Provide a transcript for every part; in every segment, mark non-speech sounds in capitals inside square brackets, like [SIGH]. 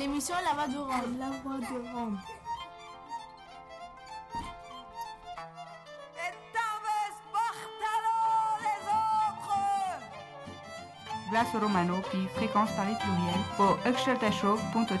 L'émission La Voix de Rome. La Voix de Rome. Glace Romano puis fréquence Paris pluriel på öxeltashow.3.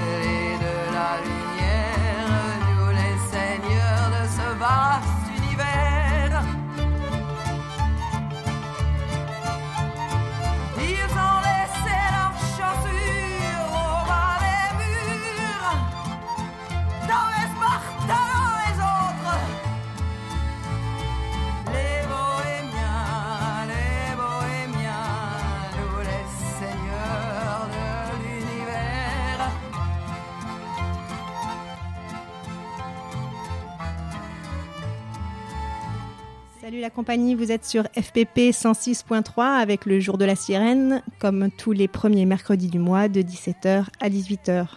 Salut la compagnie, vous êtes sur FPP 106.3 avec le jour de la sirène, comme tous les premiers mercredis du mois de 17h à 18h.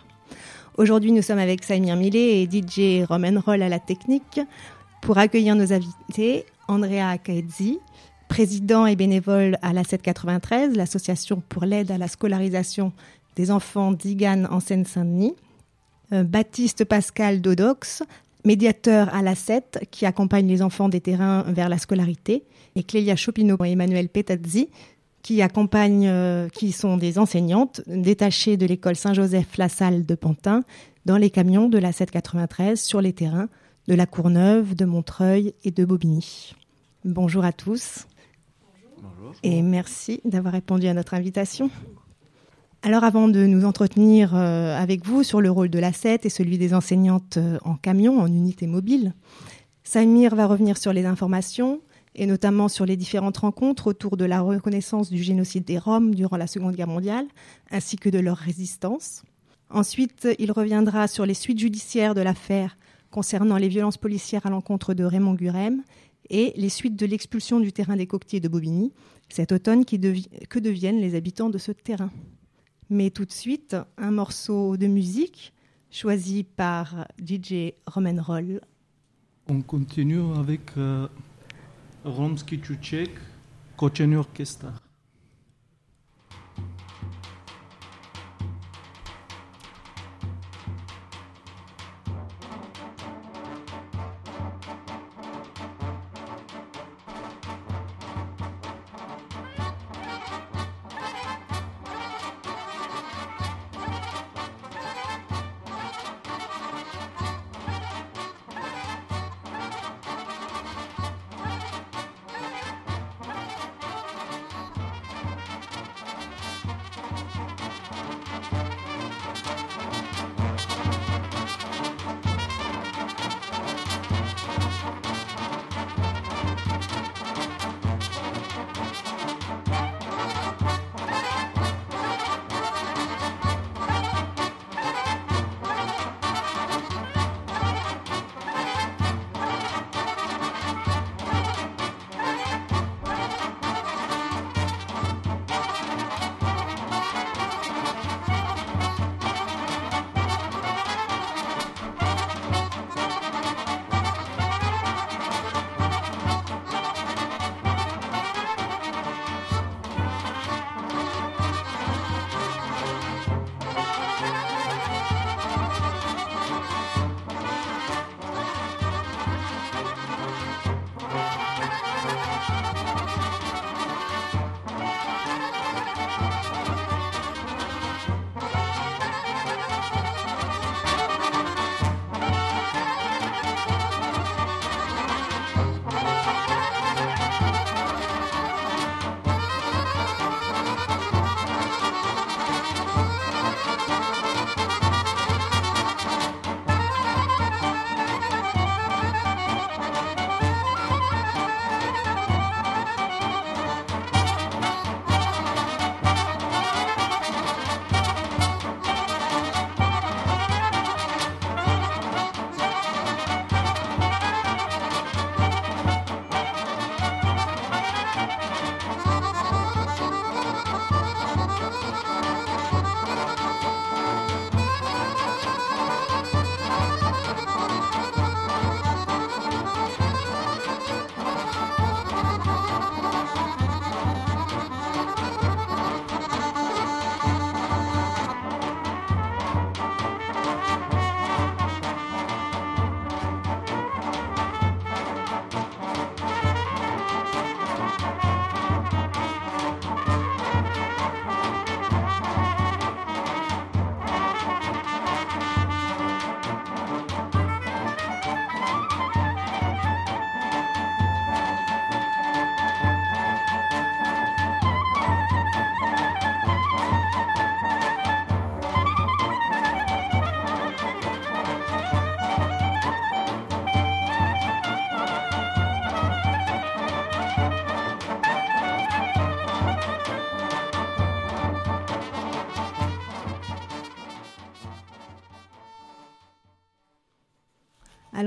Aujourd'hui, nous sommes avec Samir Millet et DJ Roman Roll à la technique pour accueillir nos invités, Andrea Kaedzi, président et bénévole à la 793, l'association pour l'aide à la scolarisation des enfants d'Igan en Seine-Saint-Denis, euh, Baptiste Pascal Dodox, médiateur à la 7 qui accompagne les enfants des terrains vers la scolarité, et Clélia Chopineau et Emmanuel Petazzi qui accompagnent, euh, qui sont des enseignantes détachées de l'école Saint-Joseph-La Salle de Pantin dans les camions de la 793 sur les terrains de la Courneuve, de Montreuil et de Bobigny. Bonjour à tous. Bonjour. Et merci d'avoir répondu à notre invitation. Alors avant de nous entretenir euh, avec vous sur le rôle de la 7 et celui des enseignantes euh, en camion, en unité mobile, Samir va revenir sur les informations et notamment sur les différentes rencontres autour de la reconnaissance du génocide des Roms durant la Seconde Guerre mondiale, ainsi que de leur résistance. Ensuite, il reviendra sur les suites judiciaires de l'affaire concernant les violences policières à l'encontre de Raymond Gurem et les suites de l'expulsion du terrain des coquetiers de Bobigny cet automne que deviennent les habitants de ce terrain. Mais tout de suite, un morceau de musique choisi par DJ Roman Roll. On continue avec euh, Romski Čuček, Kočeni Orchestra.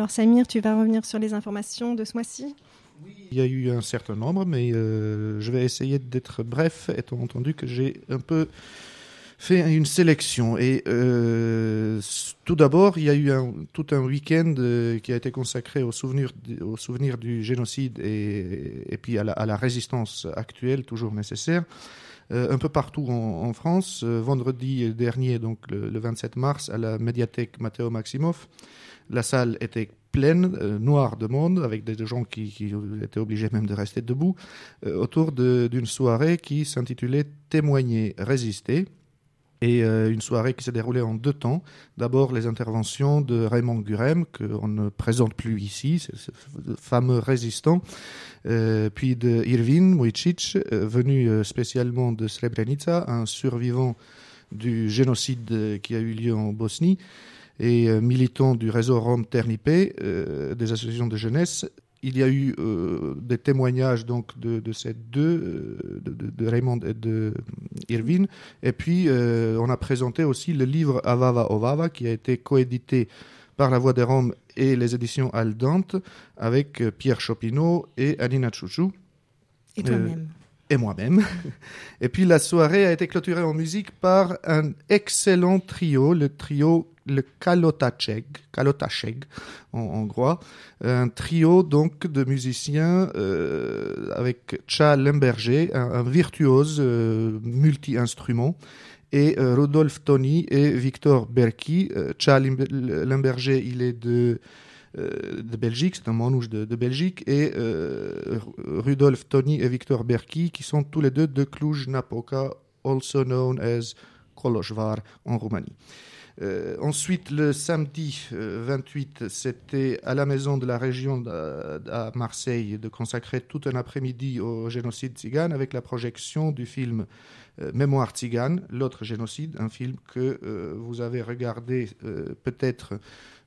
Alors Samir, tu vas revenir sur les informations de ce mois-ci? Il y a eu un certain nombre, mais euh, je vais essayer d'être bref, étant entendu que j'ai un peu fait une sélection. Et euh, tout d'abord, il y a eu tout un week-end euh, qui a été consacré au souvenir, du génocide et, puis à la, résistance actuelle, toujours nécessaire. Un peu partout en, France. Vendredi dernier, donc le, le, 27 mars, à la médiathèque Matteo Maximoff, la salle était pleine, euh, noire de monde, avec des, gens qui, étaient obligés même de rester debout, autour d'une soirée qui s'intitulait Témoigner, résister et euh, une soirée qui s'est déroulée en deux temps. D'abord les interventions de Raymond Gurem, qu'on ne présente plus ici, ce fameux résistant, euh, puis de Irvin Mujicic, euh, venu euh, spécialement de Srebrenica, un survivant du génocide qui a eu lieu en Bosnie, et euh, militant du réseau Rome Ternipé, euh, des associations de jeunesse, il y a eu euh, des témoignages donc de, de ces deux, de, Raymond et de Irvin. Et puis, euh, on a présenté aussi le livre Avava Ovava, qui a été coédité par La Voix des Roms et les éditions Aldante, avec Pierre Chopineau et Anina Chouchou. Et toi-même et moi-même. [LAUGHS] Et puis la soirée a été clôturée en musique par un excellent trio, le trio le Kalotacheg, Kalotacheg en hongrois, un trio donc de musiciens euh, avec Cha Lemberger, un, un virtuose euh, multi-instrument, et euh, Rudolf Tony et Victor Berki. Euh, Cha Lemberger, il est de de Belgique, c'est un manouche de, Belgique, et euh, Rudolf Tony et Victor Berki, qui sont tous les deux de Cluj-Napoca, also known as Koloshvar en Roumanie. Euh, ensuite, le samedi euh, 28, c'était à la maison de la région à Marseille de consacrer tout un après-midi au génocide tzigane avec la projection du film euh, Mémoire tzigane, l'autre génocide, un film que euh, vous avez regardé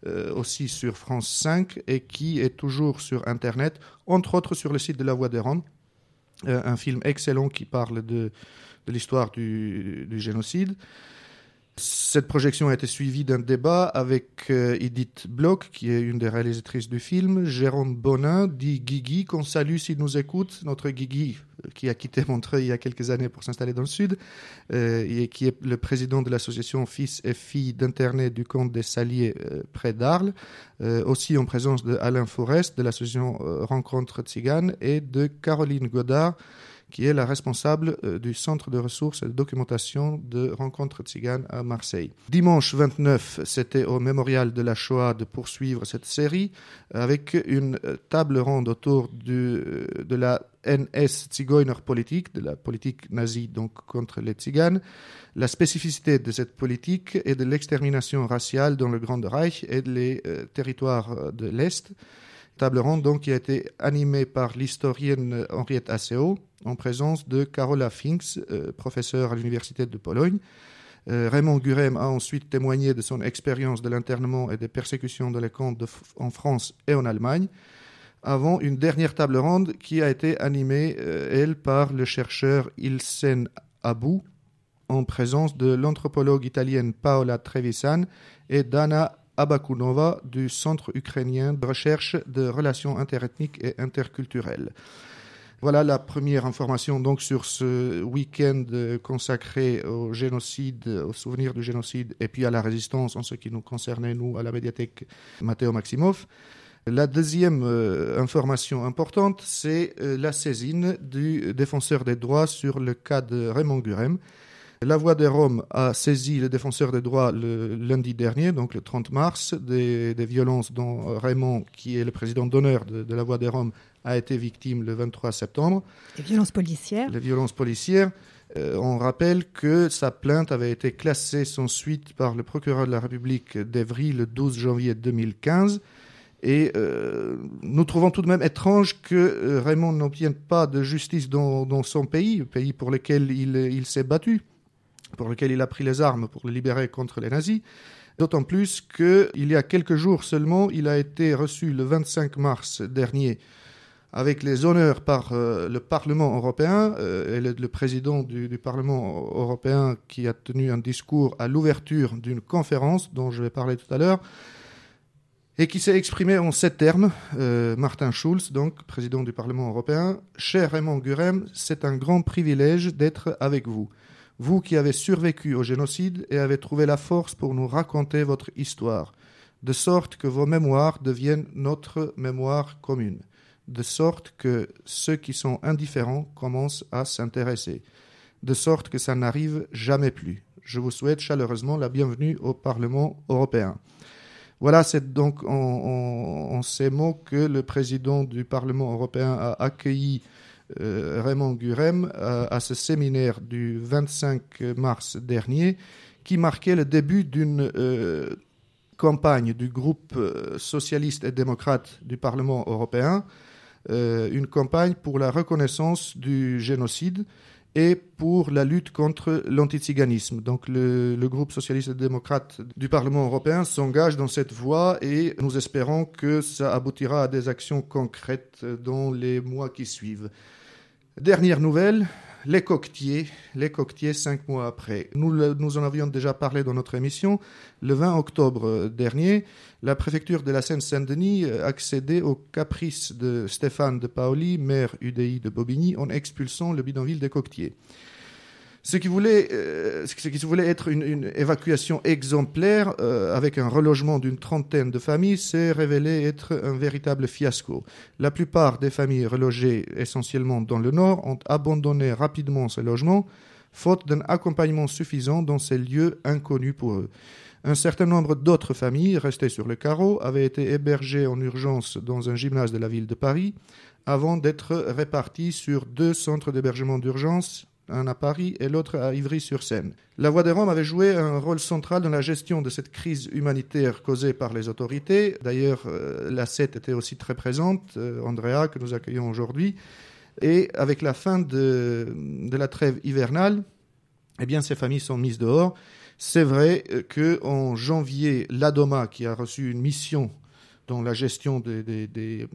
euh, aussi sur France 5 et qui est toujours sur Internet, entre autres sur le site de La Voix des Roms. un film excellent qui parle de, l'histoire du génocide. Cette projection a été suivie d'un débat avec euh, Edith Bloch, qui est une des réalisatrices du film, Jérôme Bonin, dit Guigui, qu'on salue s'il nous écoute, notre Guigui qui a quitté Montreuil il y a quelques années pour s'installer dans le sud, euh, et qui est le président de l'association Fils et Filles d'Internet du comte des Saliers euh, près d'Arles, euh, aussi en présence de Alain Forest de l'association euh, Rencontre Tzigane et de Caroline Godard, qui est la responsable euh, du centre de ressources et de documentation de Rencontre Tzigane à Marseille. Dimanche 29, c'était au mémorial de la Shoah de poursuivre cette série avec une euh, table ronde autour euh, de la NS Zigeuner politique, de la politique nazie donc contre les Tziganes, la spécificité de cette politique et de l'extermination raciale dans le Grand Reich et les territoires de l'Est table ronde donc qui a été animée par l'historienne Henriette Asseo en présence de Carola Finks, euh, professeure à l'Université de Pologne. Euh, Raymond Gurem a ensuite témoigné de son expérience de l'internement et des persécutions de les camps de en France et en Allemagne, avant une dernière table ronde qui a été animée, euh, elle, par le chercheur Ilsen Abou, en présence de l'anthropologue italienne Paola Trevisan et d'Anna Abakunova du Centre ukrainien de recherche de relations interethniques et interculturelles. Voilà la première information donc sur ce week-end consacré au génocide, au souvenir du génocide et puis à la résistance en ce qui nous concernait, nous, à la médiathèque Matteo Maximov. La deuxième euh, information importante, c'est euh, la saisine du défenseur des droits sur le cas de Raymond Gurem. La Voix des Roms a saisi le défenseur des droits le lundi dernier, donc le 30 mars, des, des violences dont Raymond, qui est le président d'honneur de, de, la Voix des Roms, a été victime le 23 septembre. Les violences policières. Les violences policières. Euh, on rappelle que sa plainte avait été classée sans suite par le procureur de la République d'Evry le 12 janvier 2015. Et euh, nous trouvons tout de même étrange que euh, Raymond n'obtienne pas de justice dans, dans, son pays, le pays pour lequel il, il s'est battu pour lequel il a pris les armes pour le libérer contre les nazis. D'autant plus qu'il y a quelques jours seulement, il a été reçu le 25 mars dernier avec les honneurs par euh, le Parlement européen euh, le, président du, Parlement européen qui a tenu un discours à l'ouverture d'une conférence dont je vais parler tout à l'heure. et qui s'est exprimé en sept termes. Euh, Martin Schulz, donc président du Parlement européen, cher Raymond Gurem, c'est un grand privilège d'être avec vous. Vous qui avez survécu au génocide et avez trouvé la force pour nous raconter votre histoire, de sorte que vos mémoires deviennent notre mémoire commune, de sorte que ceux qui sont indifférents commencent à s'intéresser, de sorte que ça n'arrive jamais plus. Je vous souhaite chaleureusement la bienvenue au Parlement européen. Voilà, c'est donc en, ces mots que le président du Parlement européen a accueilli Raymond Gurem à, à, ce séminaire du 25 mars dernier, qui marquait le début d'une euh, campagne du groupe euh, socialiste et démocrate du Parlement européen, euh, une campagne pour la reconnaissance du génocide et pour la lutte contre l'antiziganisme. Donc le, le, groupe socialiste et démocrate du Parlement européen s'engage dans cette voie et nous espérons que ça aboutira à des actions concrètes dans les mois qui suivent. Dernière nouvelle, les coquetiers, les coquetiers cinq mois après. Nous, en avions déjà parlé dans notre émission. Le 20 octobre dernier, la préfecture de la Seine-Saint-Denis accédait au caprice de Stéphane de Paoli, maire UDI de Bobigny, en expulsant le bidonville des coquetiers. Ce qui voulait, euh, ce qui voulait être une, une évacuation exemplaire euh, avec un relogement d'une trentaine de familles s'est révélé être un véritable fiasco. La plupart des familles relogées essentiellement dans le nord ont abandonné rapidement ces logements, faute d'un accompagnement suffisant dans ces lieux inconnus pour eux. Un certain nombre d'autres familles restées sur le carreau avaient été hébergées en urgence dans un gymnase de la ville de Paris avant d'être réparties sur deux centres d'hébergement d'urgence un à Paris et l'autre à Ivry-sur-Seine. La Voix des Roms avait joué un rôle central dans la gestion de cette crise humanitaire causée par les autorités. D'ailleurs, euh, la CET était aussi très présente, euh, Andrea, que nous accueillons aujourd'hui. Et avec la fin de, la trêve hivernale, eh bien, ces familles sont mises dehors. C'est vrai qu'en janvier, l'ADOMA, qui a reçu une mission dans la gestion du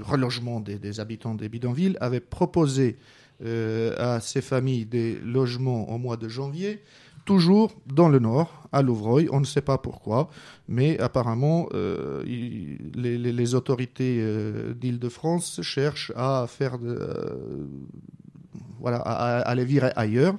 relogement des, habitants des bidonvilles, avait proposé à ces familles des logements au mois de janvier, toujours dans le nord, à Louvreuil. On ne sait pas pourquoi, mais apparemment, euh, les, autorités euh, d'Île-de-France cherchent à faire euh, voilà, à, les virer ailleurs.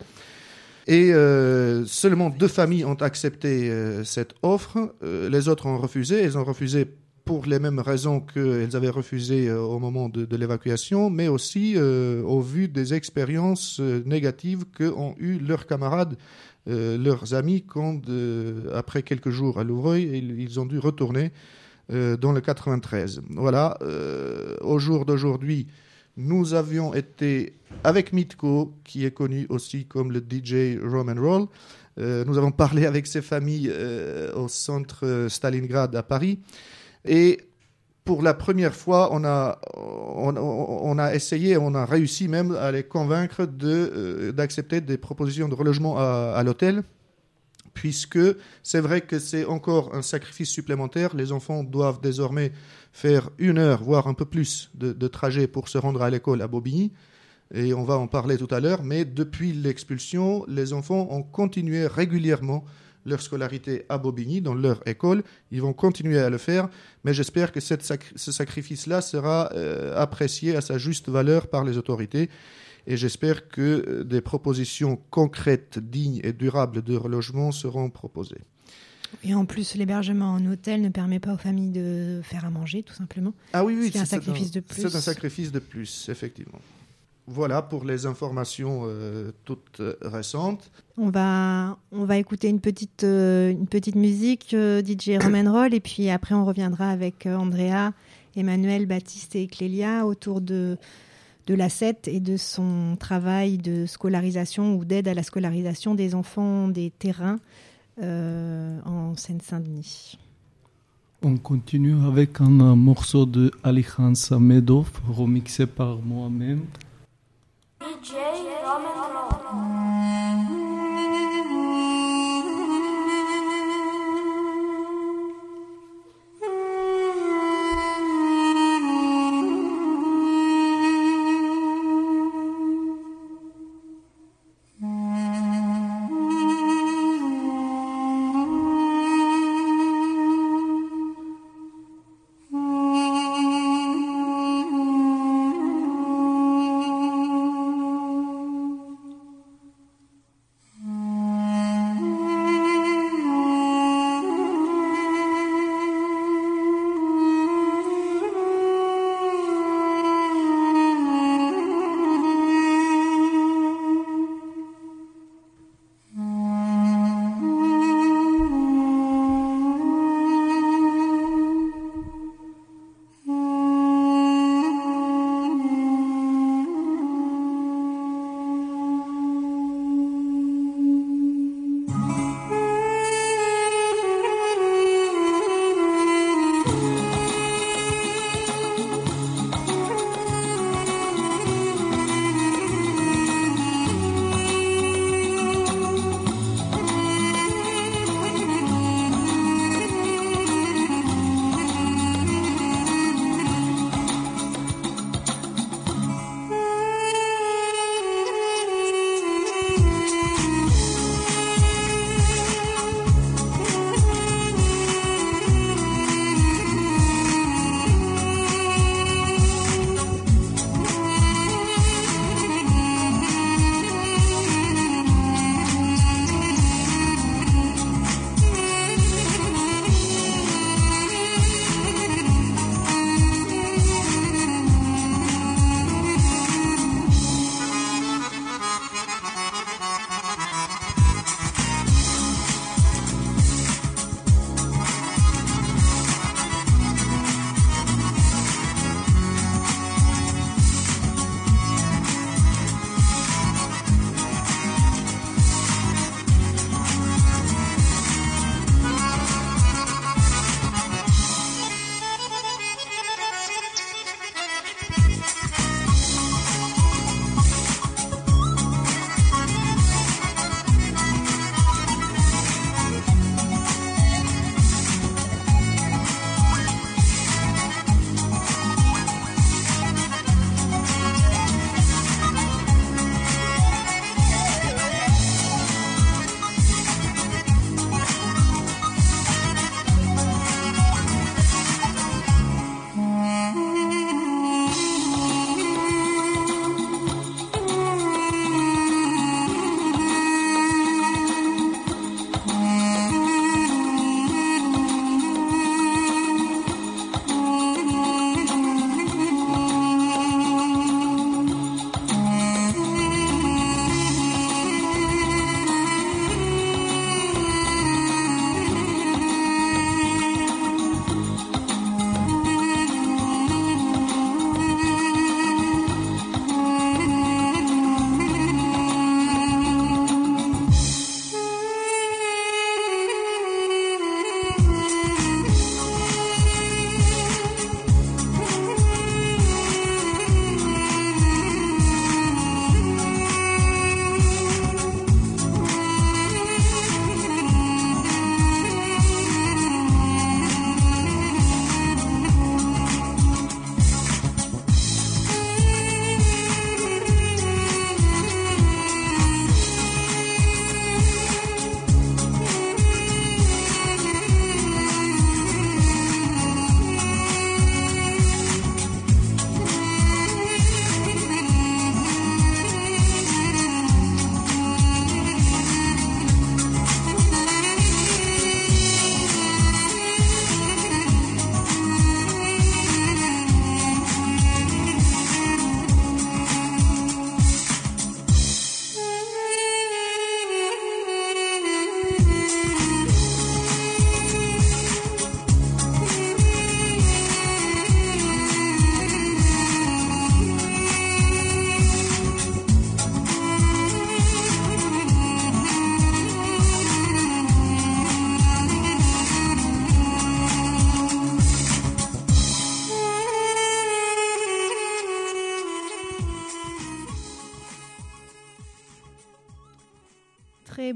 Et euh, seulement deux familles ont accepté euh, cette offre. les autres ont refusé. Elles ont refusé pour les mêmes raisons qu'elles avaient refusé euh, au moment de, l'évacuation, mais aussi euh, au vu des expériences euh, négatives qu'ont eues leurs camarades, leurs amis, quand, après quelques jours à Louvreuil, ils, ont dû retourner dans le 93. Voilà, au jour d'aujourd'hui, nous avions été avec Mitko, qui est connu aussi comme le DJ Roman Roll. nous avons parlé avec ses familles au centre Stalingrad à Paris. Et pour la première fois, on a, on, a essayé, on a réussi même à les convaincre d'accepter de, euh, des propositions de relogement à, à l'hôtel, puisque c'est vrai que c'est encore un sacrifice supplémentaire. Les enfants doivent désormais faire une heure, voire un peu plus de, de trajet pour se rendre à l'école à Bobigny. Et on va en parler tout à l'heure, mais depuis l'expulsion, les enfants ont continué régulièrement leur scolarité à Bobigny, dans leur école. Ils vont continuer à le faire, mais j'espère que cette sac ce sacrifice-là sera euh, apprécié à sa juste valeur par les autorités. Et j'espère que des propositions concrètes, dignes et durables de relogement seront proposées. Et en plus, l'hébergement en hôtel ne permet pas aux familles de faire à manger, tout simplement. Ah oui, oui, c'est un sacrifice un, de plus. C'est un sacrifice de plus, effectivement. Voilà pour les informations euh, toutes euh, récentes. On va, on va écouter une petite, euh, une petite musique euh, DJ [COUGHS] Roman Roll et puis après on reviendra avec Andrea, Emmanuel, Baptiste et Clélia autour de, de la CET et de son travail de scolarisation ou d'aide à la scolarisation des enfants des terrains euh, en Seine-Saint-Denis. On continue avec un morceau de Alejandro Samedov remixé par moi-même. DJ Roman très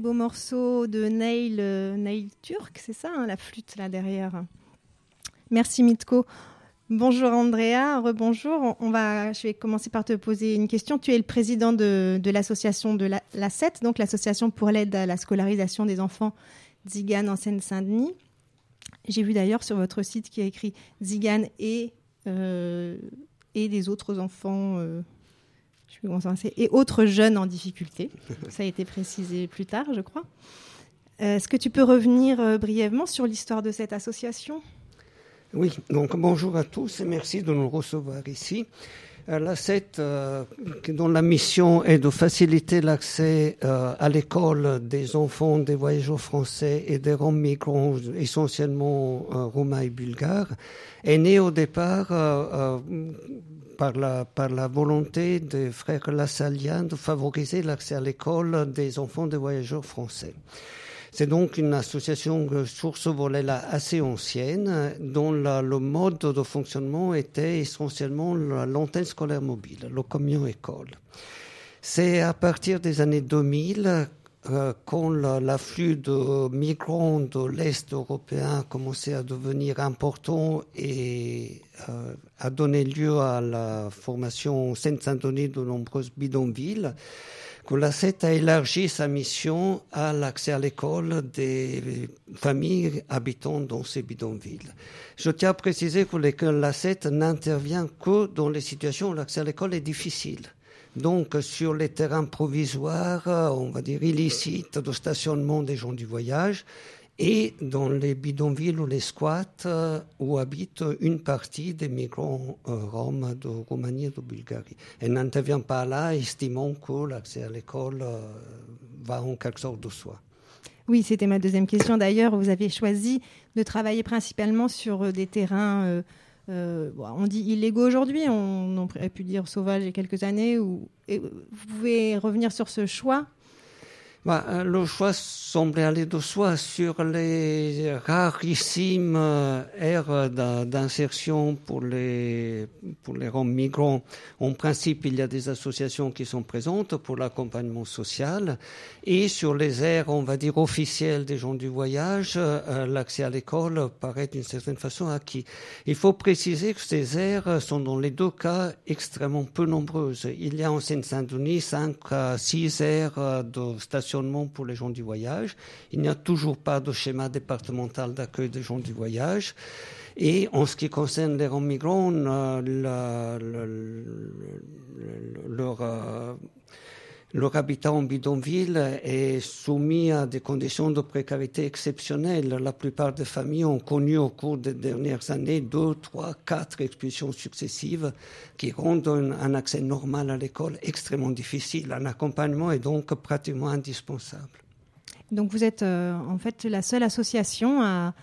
beau morceau de Neil, euh, Turk, c'est ça, hein, la flûte là derrière. Merci Mitko. Bonjour Andrea, rebonjour. On- va, je vais commencer par te poser une question. Tu es le président de, l'association de la, la CET, donc l'association pour l'aide à la scolarisation des enfants Zigane en Seine-Saint-Denis. J'ai vu d'ailleurs sur votre site qui a écrit Zigane et, euh, et des autres enfants, euh, je c'est, et autres jeunes en difficulté. Ça a été précisé plus tard, je crois. Euh, Est-ce que tu peux revenir euh, brièvement sur l'histoire de cette association? Oui, donc bonjour à tous et merci de nous recevoir ici. Euh, La CET, dont la mission est de faciliter l'accès à l'école des enfants des voyageurs français et des Roms migrants, essentiellement roumains et bulgares, est née au départ par, la, par la volonté des frères Lassaliens de favoriser l'accès à l'école des enfants des voyageurs français. C'est donc une association sur ce volet-là assez ancienne, dont le mode de fonctionnement était essentiellement la- l'antenne scolaire mobile, le camion école. C'est à partir des années 2000, euh, quand la- l'afflux de migrants de l'Est européen a commencé à devenir important et euh, a donné lieu à la formation Seine-Saint-Denis de nombreuses bidonvilles, que a élargi sa mission à l'accès à l'école des familles habitant dans ces bidonvilles. Je tiens à préciser que l'école- la CET n'intervient que dans les situations où l'accès à l'école est difficile. Donc, sur les terrains provisoires, euh, on va dire illicites de stationnement des gens du voyage, et dans les bidonvilles ou les squats euh, où habitent une partie des migrants euh, roms de Roumanie et de Bulgarie. Elle n'intervient pas là, estimant que l'accès à l'école va en quelque sorte de soi. Oui, c'était ma deuxième question. D'ailleurs, vous avez choisi de travailler principalement sur des terrains, euh, on dit illégaux aujourd'hui, on, aurait pu dire sauvages il y a quelques années. Ou, et, vous pouvez revenir sur ce choix Bah, euh, le choix semblait aller de soi sur les rarissimes euh, aires d'in- d'insertion pour les, pour les Roms migrants. En principe, il y a des associations qui sont présentes pour l'accompagnement social. Et sur les aires, on va dire, officielles des gens du voyage, euh, l'accès à l'école paraît d'une certaine façon acquis. Il faut préciser que ces aires sont dans les deux cas extrêmement peu nombreuses. Il y a en Seine-Saint-Denis 5 à 6 aires de pour les gens du voyage. Il n'y a toujours pas de schéma départemental d'accueil des gens du voyage. Et en ce qui concerne les Roms migrants, euh, la- le- le- leur, euh, leur habitat en bidonville est soumis à des conditions de précarité exceptionnelles. La plupart des familles ont connu au cours des dernières années deux, trois, quatre expulsions successives qui rendent un, accès normal à l'école extrêmement difficile. Un accompagnement est donc pratiquement indispensable. Donc vous êtes euh, en fait la seule association à,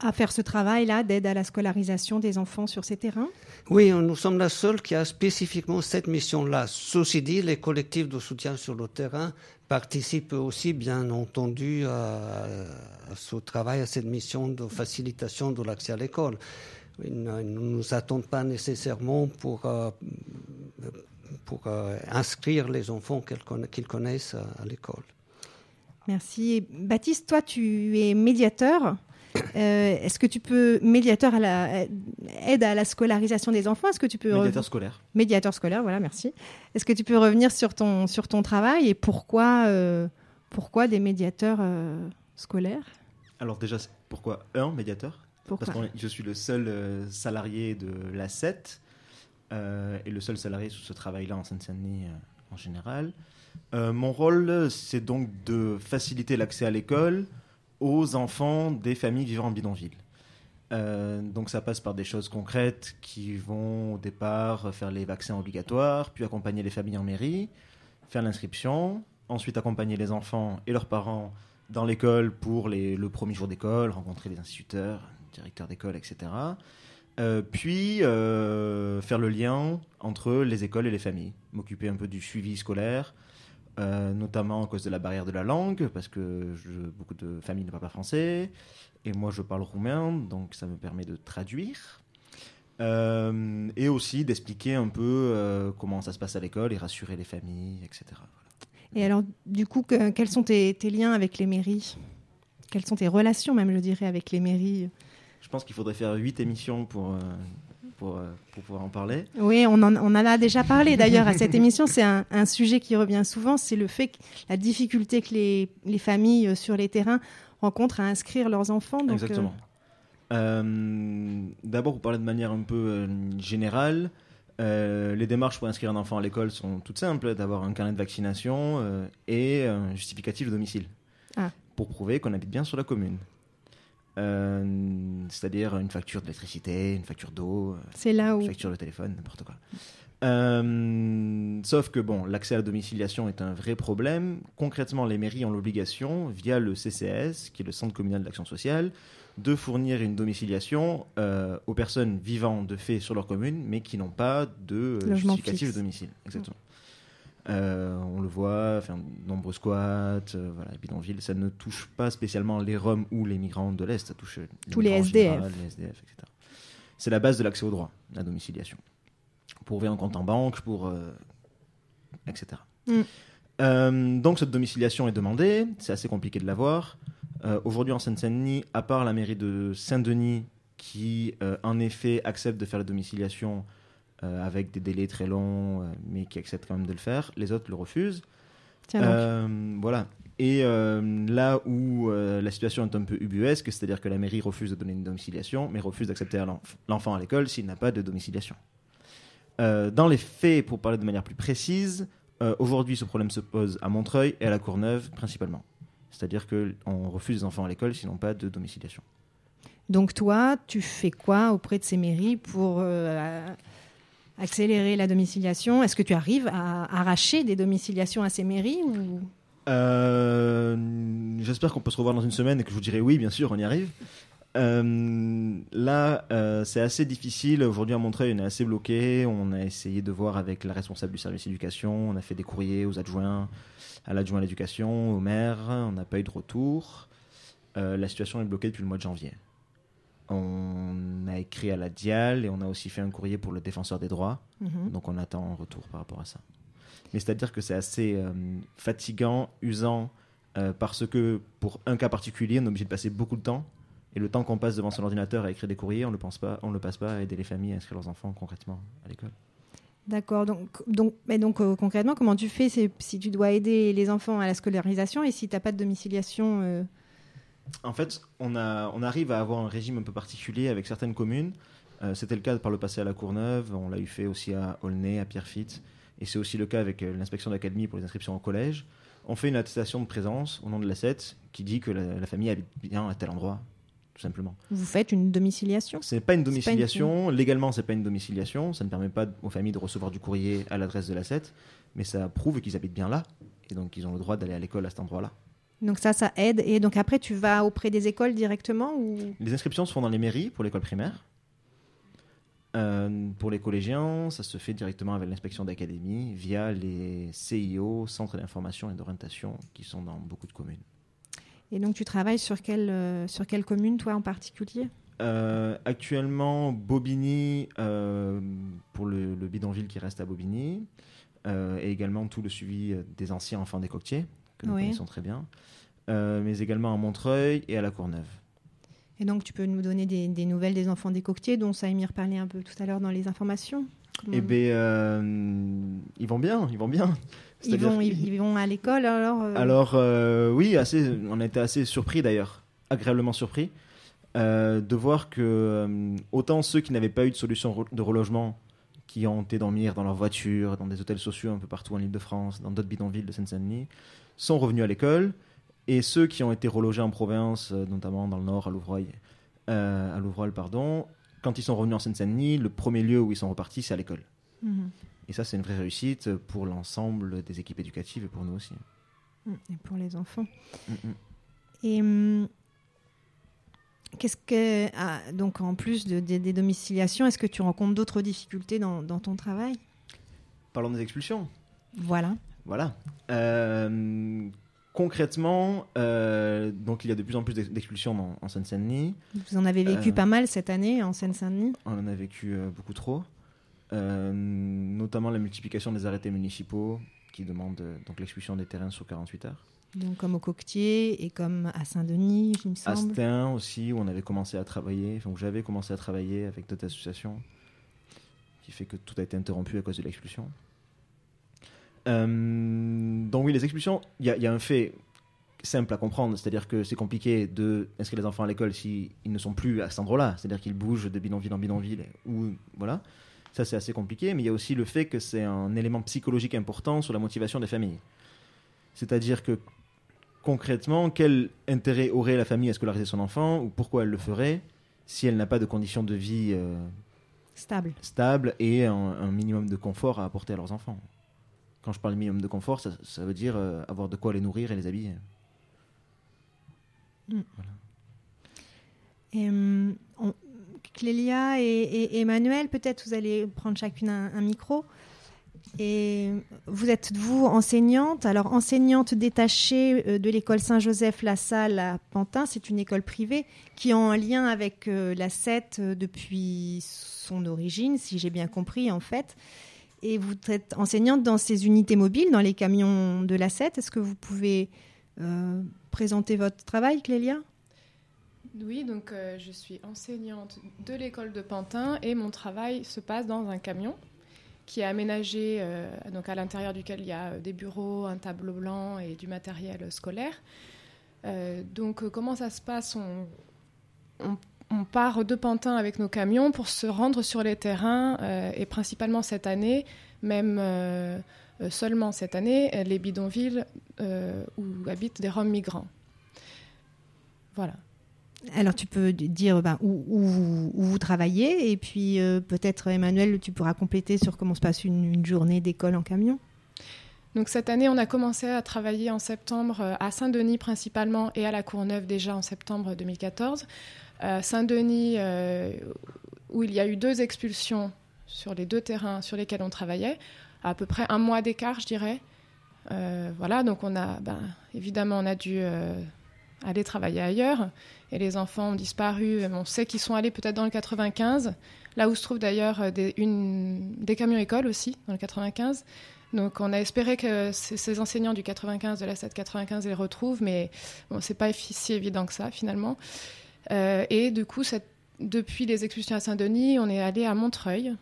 à faire ce travail-là d'aide à la scolarisation des enfants sur ces terrains? Oui, nous sommes la seule qui a spécifiquement cette mission-là. Ceci dit, les collectifs de soutien sur le terrain participent aussi, bien entendu, à, ce travail, à cette mission de facilitation de l'accès à l'école. Ils ne nous attendent pas nécessairement pour, euh, pour euh, inscrire les enfants qu'ils conna- qu'ils connaissent à, l'école. Merci. Baptiste, toi, tu es médiateur. Euh, Est-ce que tu peux médiateur à la aide à la scolarisation des enfants Est-ce que tu peux Médiateur scolaire. médiateur scolaire Voilà, merci. Est-ce que tu peux revenir sur ton sur ton travail et pourquoi euh, pourquoi des médiateurs euh, scolaires? Alors déjà, pourquoi un médiateur? Pourquoi Parce que je suis le seul euh, salarié de la CET euh, et le seul salarié sous ce travail-là en Seine-Saint-Denis euh, en général. Euh, mon rôle, c'est donc de faciliter l'accès à l'école aux enfants des familles vivant en bidonville. Euh, donc ça passe par des choses concrètes qui vont au départ faire les vaccins obligatoires, puis accompagner les familles en mairie, faire l'inscription, ensuite accompagner les enfants et leurs parents dans l'école pour le premier jour d'école, rencontrer les instituteurs, directeurs d'école, etc. Euh, puis euh, faire le lien entre les écoles et les familles, m'occuper un peu du suivi scolaire, euh, notamment à cause de la barrière de la langue, parce que je- beaucoup de familles ne parlent pas français, et moi je parle roumain, donc ça me permet de traduire. Euh, et aussi d'expliquer un peu euh, comment ça se passe à l'école et rassurer les familles, etc. Et alors, du coup, que- quels sont tes, tes liens avec les mairies? Quelles sont tes relations, même, je dirais, avec les mairies? Je pense qu'il faudrait faire huit émissions pour, pour, euh, pour pouvoir en parler. Oui, on en, on en a déjà parlé d'ailleurs à cette [LAUGHS] émission. C'est un, un sujet qui revient souvent, c'est le fait que la difficulté que les, les familles euh, sur les terrains rencontrent à inscrire leurs enfants. Donc, Exactement. Euh, D'abord, pour parler de manière un peu euh, générale, euh, les démarches pour inscrire un enfant à l'école sont toutes simples d'avoir un carnet de vaccination et un justificatif de domicile Ah. pour prouver qu'on habite bien sur la commune. Euh, C'est-à-dire une facture d'électricité, une facture d'eau, euh, c'est là où. une facture de téléphone, n'importe quoi. Euh, sauf que bon, l'accès à la domiciliation est un vrai problème. Concrètement, les mairies ont l'obligation, via le CCS, qui est le Centre communal d'action sociale, de fournir une domiciliation euh, aux personnes vivant de fait sur leur commune, mais qui n'ont pas de justificatif fixe. de domicile. Exactement. On le voit, enfin, nombreux squats, euh, voilà, bidonvilles, ça ne touche pas spécialement les Roms ou les migrants de l'Est, ça touche Tous les migrants en SDF. général, les SDF, etc. C'est la base de l'accès au droit, la domiciliation. Pour ouvrir un compte en banque, pour. euh, etc. Mm. Euh, donc cette domiciliation est demandée, c'est assez compliqué de l'avoir. Euh, Aujourd'hui en Seine-Saint-Denis, à part la mairie de Saint-Denis qui euh, en effet accepte de faire la domiciliation euh, avec des délais très longs, euh, mais qui accepte quand même de le faire, les autres le refusent. Tiens donc. Euh, voilà. Et là où la situation est un peu ubuesque, c'est-à-dire que la mairie refuse de donner une domiciliation, mais refuse d'accepter l'enf- l'enfant à l'école s'il n'a pas de domiciliation. Dans les faits, pour parler de manière plus précise, aujourd'hui ce problème se pose à Montreuil et à la Courneuve principalement. C'est-à-dire qu'on refuse les enfants à l'école s'ils n'ont pas de domiciliation. Donc toi, tu fais quoi auprès de ces mairies pour euh, accélérer la domiciliation Est-ce que tu arrives à arracher des domiciliations à ces mairies. Euh, J'espère qu'on peut se revoir dans une semaine et que je vous dirai oui, bien sûr, on y arrive. Euh, là, euh, c'est assez difficile. Aujourd'hui, à Montreuil, on est assez bloqué. On a essayé de voir avec la responsable du service éducation. On a fait des courriers aux adjoints, à l'adjoint à l'éducation, au maire. On n'a pas eu de retour. La situation est bloquée depuis le mois de janvier. On a écrit à la Dial et on a aussi fait un courrier pour le défenseur des droits. Mhm. Donc on attend un retour par rapport à ça. Mais c'est-à-dire que c'est assez euh, fatigant, usant, euh, parce que pour un cas particulier, on est obligé de passer beaucoup de temps. Et le temps qu'on passe devant son ordinateur à écrire des courriers, on ne le, pense pas, on le passe pas à aider les familles à inscrire leurs enfants concrètement à l'école. D'accord. Donc, donc, mais donc euh, concrètement, comment tu fais si tu dois aider les enfants à la scolarisation et si tu n'as pas de domiciliation En fait, on, a, on arrive à avoir un régime un peu particulier avec certaines communes. Euh, C'était le cas par le passé à La Courneuve, on l'a eu fait aussi à Aulnay, à Pierrefitte, et c'est aussi le cas avec euh, l'inspection d'académie pour les inscriptions au collège. On fait une attestation de présence au nom de l'ASSET qui dit que la, la famille habite bien à tel endroit, tout simplement. vous faites une domiciliation? Ce n'est pas une pas une- domiciliation, légalement c'est pas une domiciliation, ça ne permet pas aux familles de recevoir du courrier à l'adresse de l'ASSET, mais ça prouve qu'ils habitent bien là, et donc ils ont le droit d'aller à l'école à cet endroit-là. Donc ça, ça aide. Et donc après, tu vas auprès des écoles directement ou? Les inscriptions se font dans les mairies pour l'école primaire. Euh, pour les collégiens, ça se fait directement avec l'inspection d'académie via les CIO, centres d'information et d'orientation, qui sont dans beaucoup de communes. Et donc tu travailles sur quelle, euh, sur quelle commune, toi en particulier? Euh, actuellement, Bobigny, pour le, le bidonville qui reste à Bobigny, et également tout le suivi des anciens enfants des coquetiers, que nous Oui. connaissons très bien, euh, mais également à Montreuil et à la Courneuve. Et donc tu peux nous donner des, des nouvelles des enfants des coquetiers dont Saïmir parlait un peu tout à l'heure dans les informations? Comment- Eh bien, euh, ils vont bien, ils vont bien. [LAUGHS] ils, vont, ils, ils vont à l'école alors euh, Alors oui, assez, on a été assez surpris d'ailleurs, agréablement surpris, de voir que autant ceux qui n'avaient pas eu de solution de relogement, qui ont été dormir dans leur voiture, dans des hôtels sociaux un peu partout en Ile-de-France, dans d'autres bidonvilles de Seine-Saint-Denis, sont revenus à l'école, et ceux qui ont été relogés en province, euh, notamment dans le nord, à Louvroy, euh, à Louvroil, pardon, quand ils sont revenus en Seine-Saint-Denis, le premier lieu où ils sont repartis, c'est à l'école. mhm. Et ça, c'est une vraie réussite pour l'ensemble des équipes éducatives et pour nous aussi. Mm, Et pour les enfants. Mm, mm. Et qu'est-ce que ah, donc en plus de, des- des domiciliations, est-ce que tu rencontres d'autres difficultés dans, dans ton travail? Parlons des expulsions. Voilà. Voilà. Euh, concrètement, euh, donc il y a de plus en plus d'ex- d'expulsions en, en Seine-Saint-Denis. Vous en avez vécu Euh, pas mal cette année en Seine-Saint-Denis? On en a vécu beaucoup trop. Notamment la multiplication des arrêtés municipaux qui demande euh, donc l'expulsion des terrains sur 48 heures. Donc comme au Coquetier et comme à Saint-Denis, il me À semble. Stein aussi, où on avait commencé à travailler, donc j'avais commencé à travailler avec d'autres associations, qui fait que tout a été interrompu à cause de l'expulsion. Euh, donc oui, les expulsions, il y, a- il y a un fait simple à comprendre, c'est-à-dire que c'est compliqué de inscrire les enfants à l'école s'ils ne sont plus à cet endroit-là, c'est-à-dire qu'ils bougent de bidonville en bidonville, ou voilà. Ça, c'est assez compliqué, mais il y a aussi le fait que c'est un élément psychologique important sur la motivation des familles. C'est-à-dire que concrètement, quel intérêt aurait la famille à scolariser son enfant, ou pourquoi elle le ferait, si elle n'a pas de conditions de vie euh, Stable. stables et un, un minimum de confort à apporter à leurs enfants? Quand je parle de minimum de confort, ça, ça veut dire euh, avoir de quoi les nourrir et les habiller. Et, hum, on- Clélia et, et Emmanuel, peut-être vous allez prendre chacune un, un micro. Et vous êtes, vous, enseignante. Alors, enseignante détachée euh, de l'école Saint-Joseph-La-Salle à Pantin, c'est une école privée qui est en lien avec euh, la SET euh, depuis son origine, si j'ai bien compris, en fait. Et vous êtes enseignante dans ces unités mobiles, dans les camions de la SET. Est-ce que vous pouvez présenter votre travail, Clélia? Oui, donc je suis enseignante de l'école de Pantin et mon travail se passe dans un camion qui est aménagé, euh, donc à l'intérieur duquel il y a euh, des bureaux, un tableau blanc et du matériel euh, scolaire. Donc comment ça se passe? On, part de Pantin avec nos camions pour se rendre sur les terrains et principalement cette année, même seulement cette année, les bidonvilles où habitent des Roms migrants. Voilà. Alors, tu peux dire ben, où, vous- travaillez et puis euh, peut-être, Emmanuel, tu pourras compléter sur comment se passe une, journée d'école en camion. Donc cette année, on a commencé à travailler en septembre euh, à Saint-Denis principalement et à la Courneuve déjà en septembre 2014. Euh, Saint-Denis, où il y a eu deux expulsions sur les deux terrains sur lesquels on travaillait, à peu près un mois d'écart, je dirais. Voilà, donc on a, ben, évidemment, on a dû aller travailler ailleurs et les enfants ont disparu. On sait qu'ils sont allés peut-être dans le 95, là où se trouvent d'ailleurs euh, des, camions écoles aussi, dans le 95. Donc on a espéré que ces, enseignants du 95, de la 795 les retrouvent, mais bon, c'est pas si évident que ça finalement. Euh, et du coup, depuis les expulsions à Saint-Denis, on est allé à Montreuil.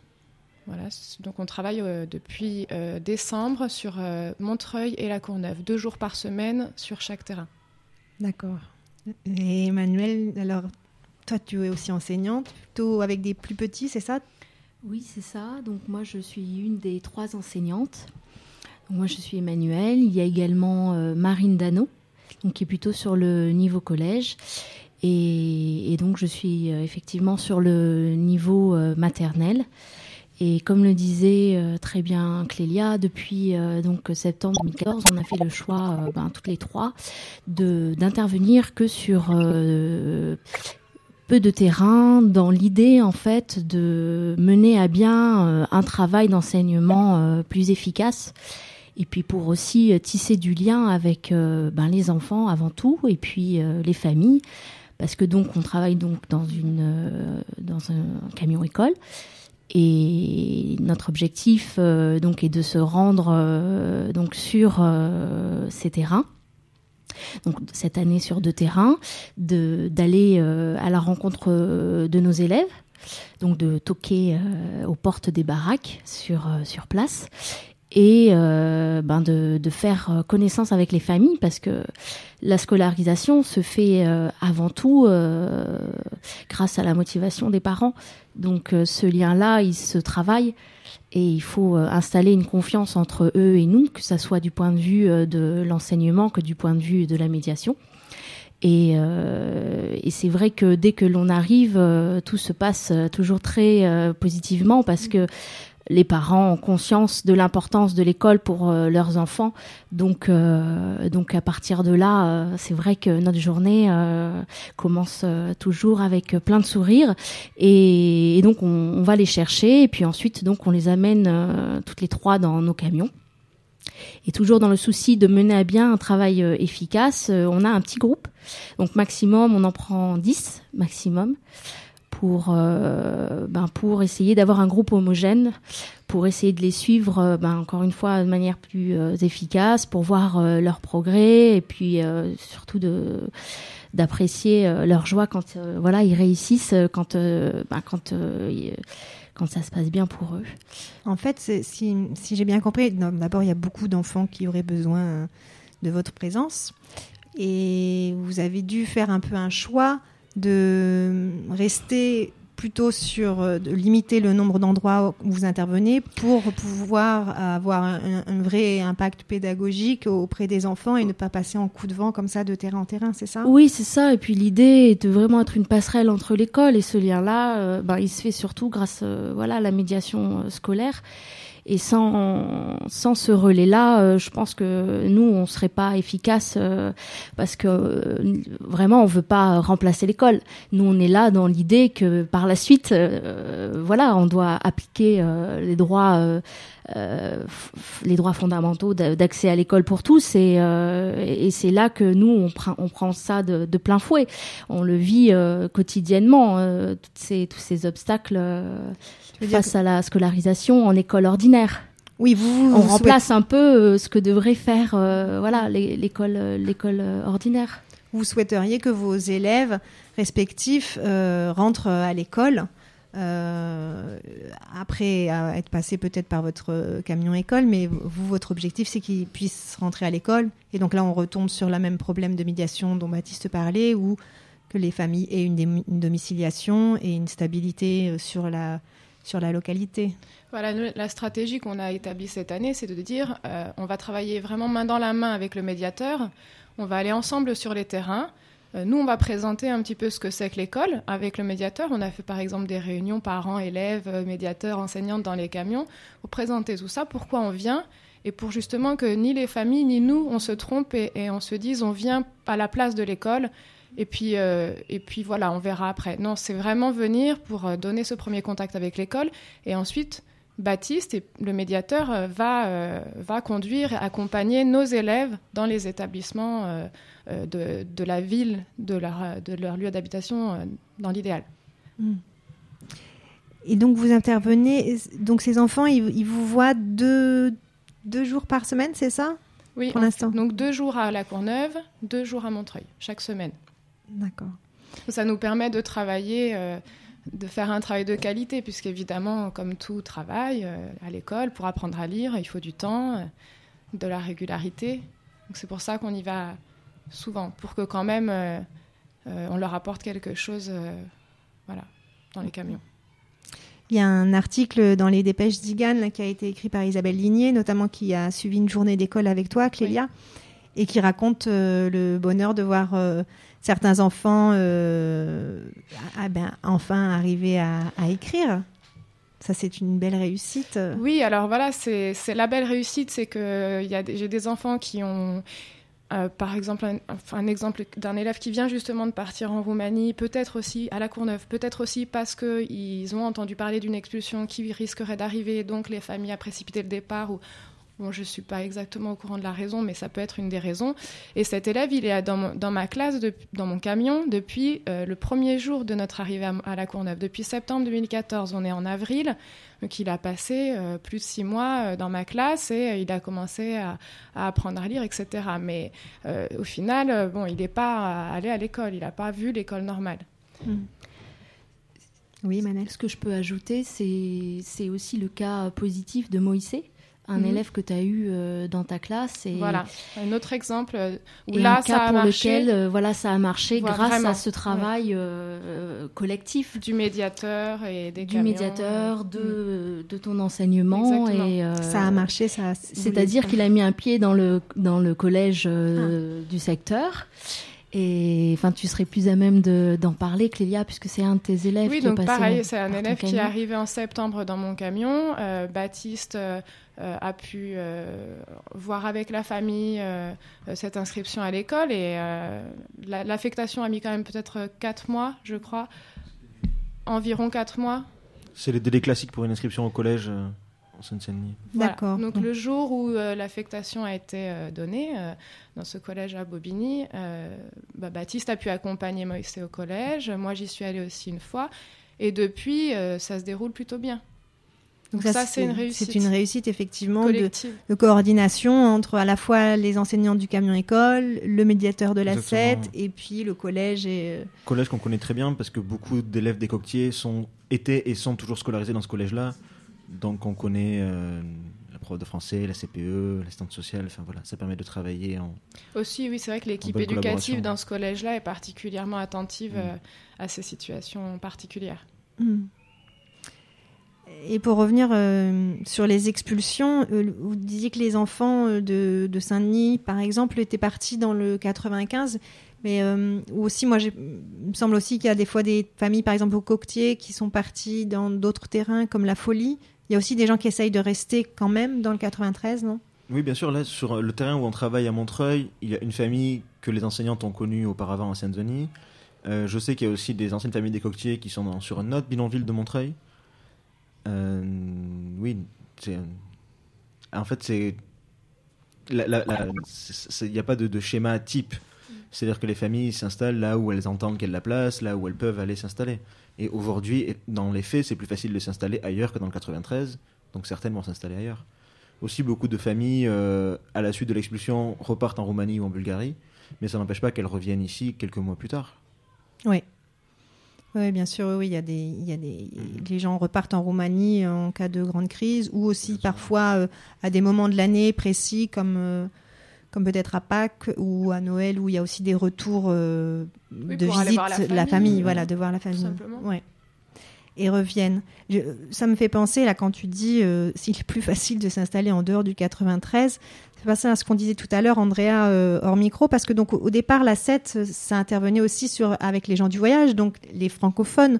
Voilà, donc on travaille euh, depuis décembre sur Montreuil et la Courneuve, deux jours par semaine sur chaque terrain. D'accord. Et Emmanuel, alors, toi, tu es aussi enseignante, plutôt avec des plus petits, c'est ça? Oui, c'est ça. Donc moi, je suis une des trois enseignantes. Donc, moi, je suis Emmanuel. Il y a également euh, Marine Dano, donc qui est plutôt sur le niveau collège. Et, et donc, je suis euh, effectivement sur le niveau euh, maternel. Et comme le disait euh, très bien Clélia, depuis euh, donc septembre 2014, on a fait le choix, euh, ben, toutes les trois, d'intervenir que sur peu de terrain, dans l'idée en fait de mener à bien un travail d'enseignement plus efficace. Et puis pour aussi tisser du lien avec ben, les enfants avant tout, et puis les familles, parce que donc on travaille donc dans une dans un camion école. Et notre objectif euh, donc est de se rendre euh, donc sur euh, ces terrains. Donc cette année sur deux terrains, d'aller à la rencontre de nos élèves, donc de toquer aux portes des baraques sur place et euh, ben de, de faire euh, connaissance avec les familles parce que la scolarisation se fait euh, avant tout euh, grâce à la motivation des parents. Donc euh, ce lien-là, il se travaille et il faut euh, installer une confiance entre eux et nous, que ça soit du point de vue de l'enseignement que du point de vue de la médiation. Et, euh, et c'est vrai que dès que l'on arrive, tout se passe toujours très euh, positivement parce que les parents ont conscience de l'importance de l'école pour euh, leurs enfants. Donc, euh, donc à partir de là, euh, c'est vrai que notre journée commence toujours avec plein de sourires. Et, donc, on, va les chercher. Et puis ensuite, donc, on les amène toutes les trois dans nos camions. Et toujours dans le souci de mener à bien un travail efficace, on a un petit groupe. Donc maximum, on en prend 10 maximum pour, euh, ben, pour essayer d'avoir un groupe homogène, pour essayer de les suivre, euh, ben, encore une fois, de manière plus euh, efficace, pour voir leur progrès et puis surtout de d'apprécier leur joie quand voilà ils réussissent, quand euh, ben, quand quand ça se passe bien pour eux. En fait, si, si j'ai bien compris, d'abord, il y a beaucoup d'enfants qui auraient besoin de votre présence. Et vous avez dû faire un peu un choix de rester plutôt sur, euh, de limiter le nombre d'endroits où vous intervenez pour pouvoir avoir un, vrai impact pédagogique auprès des enfants et ne pas passer en coup de vent comme ça de terrain en terrain, c'est ça? Oui, c'est ça. Et puis l'idée est de vraiment être une passerelle entre l'école et ce lien-là, euh, ben, il se fait surtout grâce euh, voilà, à la médiation scolaire. Et sans, sans ce relais-là, euh, je pense que nous, on serait pas efficace euh, parce que euh, vraiment, on veut pas remplacer l'école. Nous, on est là dans l'idée que par la suite, euh, voilà, on doit appliquer les droits. les droits fondamentaux d'a- d'accès à l'école pour tous et, et c'est là que nous on prend on prend ça de, plein fouet on le vit quotidiennement toutes ces tous ces obstacles face à la scolarisation en école ordinaire Oui, vous, on vous remplace un peu euh, ce que devrait faire euh, voilà l'é- l'école euh, l'école ordinaire vous souhaiteriez que vos élèves respectifs rentrent à l'école euh, après euh, être passés peut-être par votre euh, camion école, mais vous, votre objectif, c'est qu'ils puissent rentrer à l'école. Et donc là, on retombe sur le même problème de médiation dont Baptiste parlait, où que les familles aient une, domiciliation et une stabilité sur la, sur la localité. Voilà, la stratégie qu'on a établie cette année, c'est de dire euh, on va travailler vraiment main dans la main avec le médiateur, on va aller ensemble sur les terrains. Euh, nous, on va présenter un petit peu ce que c'est que l'école avec le médiateur. On a fait par exemple des réunions parents, élèves, euh, médiateurs, enseignantes dans les camions pour présenter tout ça, pourquoi on vient et pour justement que ni les familles ni nous, on se trompe et, et on se dise on vient à la place de l'école. Et puis, euh, et puis voilà, on verra après. Non, c'est vraiment venir pour euh, donner ce premier contact avec l'école et ensuite Baptiste, et le médiateur, euh, va, euh, va conduire et accompagner nos élèves dans les établissements euh, de, de la ville, de leur, de leur lieu d'habitation, dans l'idéal. Et donc vous intervenez, donc ces enfants, ils, ils vous voient deux, deux jours par semaine, c'est ça? Oui, Pour l'instant. donc deux jours à La Courneuve, deux jours à Montreuil, chaque semaine. D'accord. Ça nous permet de travailler, euh, de faire un travail de qualité, puisqu'évidemment, comme tout travail euh, à l'école, pour apprendre à lire, il faut du temps, euh, de la régularité. Donc c'est pour ça qu'on y va souvent, pour que quand même euh, euh, on leur apporte quelque chose euh, voilà, dans les camions. Il y a un article dans les dépêches Zigan là, qui a été écrit par Isabelle Ligné, notamment qui a suivi une journée d'école avec toi, Clélia, et qui raconte le bonheur de voir certains enfants euh, ah, ben, enfin arriver à, à écrire. Ça, c'est une belle réussite. Oui, alors voilà, c'est la belle réussite, c'est que j'ai des enfants qui ont, euh, par exemple, un, un exemple d'un élève qui vient justement de partir en Roumanie, peut-être aussi à la Courneuve, peut-être aussi parce qu'ils ont entendu parler d'une expulsion qui risquerait d'arriver, donc les familles a précipité le départ ou Bon, je ne suis pas exactement au courant de la raison, mais ça peut être une des raisons. Et cet élève, il est dans, mon- dans ma classe, de- dans mon camion, depuis euh, le premier jour de notre arrivée à, à la Courneuve. Depuis septembre 2014, on est en avril. Donc il a passé euh, plus de six mois euh, dans ma classe et euh, il a commencé à, à apprendre à lire, etc. Mais euh, au final, euh, bon, il n'est pas allé à l'école, il n'a pas vu l'école normale. Oui, Manel. Ce que je peux ajouter, c'est c'est aussi le cas positif de Moïse, un Mhm. élève que tu as eu euh, dans ta classe. Et, Voilà, un autre exemple euh, où et là, un cas ça a pour marché. lequel euh, voilà, ça a marché Voilà, grâce vraiment. à ce travail euh, euh, collectif du médiateur et des du camions. médiateur, de, de ton enseignement. Exactement. Et, euh, Ça a marché, ça. C'est-à-dire qu'il a mis un pied dans le, dans le collège euh, du secteur. Et enfin, tu serais plus à même de- d'en parler, Clélia, puisque c'est un de tes élèves Oui, qui est donc passé pareil, c'est un élève qui est arrivé en septembre dans mon camion. Euh, Baptiste euh, euh, a pu euh, voir avec la famille cette inscription à l'école et euh, la- l'affectation a mis quand même peut-être quatre mois, je crois, environ quatre mois. C'est les délais classiques pour une inscription au collège euh, en Seine-Saint-Denis. Voilà. D'accord. Donc le jour où euh, l'affectation a été euh, donnée euh, dans ce collège à Bobigny, euh, bah, Baptiste a pu accompagner Moïse au collège. Moi, j'y suis allée aussi une fois. Et depuis, euh, ça se déroule plutôt bien. Donc ça, c'est une réussite. C'est une réussite effectivement de, coordination entre à la fois les enseignants du camion école, le médiateur de la Exactement. 7 et puis le collège et Collège qu'on connaît très bien parce que beaucoup d'élèves des coquetiers sont, étaient et sont toujours scolarisés dans ce collège-là. Donc on connaît euh, la prof de français, la CPE, l'assistante sociale. Enfin voilà, ça permet de travailler en. Aussi, oui, c'est vrai que l'équipe éducative dans ce collège-là est particulièrement attentive Mm. euh, à ces situations particulières. Hmm. Et pour revenir euh, sur les expulsions, euh, vous disiez que les enfants de, de Saint-Denis, par exemple, étaient partis dans le 95. Mais euh, aussi, moi, il me semble aussi qu'il y a des fois des familles, par exemple au Coquetier, qui sont partis dans d'autres terrains comme la Folie. Il y a aussi des gens qui essayent de rester quand même dans le 93, non? Oui, bien sûr. Là, sur le terrain où on travaille à Montreuil, il y a une famille que les enseignantes ont connue auparavant à Saint-Denis. Euh, je sais qu'il y a aussi des anciennes familles des coquetiers qui sont sur un autre bidonville de Montreuil. Euh, oui. En fait, Il n'y a pas de, de schéma type. C'est-à-dire que les familles s'installent là où elles entendent qu'il y a de la place, là où elles peuvent aller s'installer. Et aujourd'hui, dans les faits, c'est plus facile de s'installer ailleurs que dans le 93. Donc certaines vont s'installer ailleurs. Aussi, beaucoup de familles, euh, à la suite de l'expulsion, repartent en Roumanie ou en Bulgarie. Mais ça n'empêche pas qu'elles reviennent ici quelques mois plus tard. Oui. Oui, bien sûr, oui, il y a des, il y a des, les gens repartent en Roumanie en cas de grande crise, ou aussi parfois euh, à des moments de l'année précis, comme, euh, comme peut-être à Pâques ou à Noël, où il y a aussi des retours euh, Oui, de visite la de la famille, famille, voilà, de voir la famille. simplement. Ouais. Et reviennent. Je- ça me fait penser, là, quand tu dis euh, s'il est plus [LAUGHS] facile de s'installer en dehors du 93, c'est passé à ce qu'on disait tout à l'heure, Andrea, euh, hors micro, parce que donc au, départ, la 7, euh, ça intervenait aussi sur, avec les gens du voyage, donc les francophones,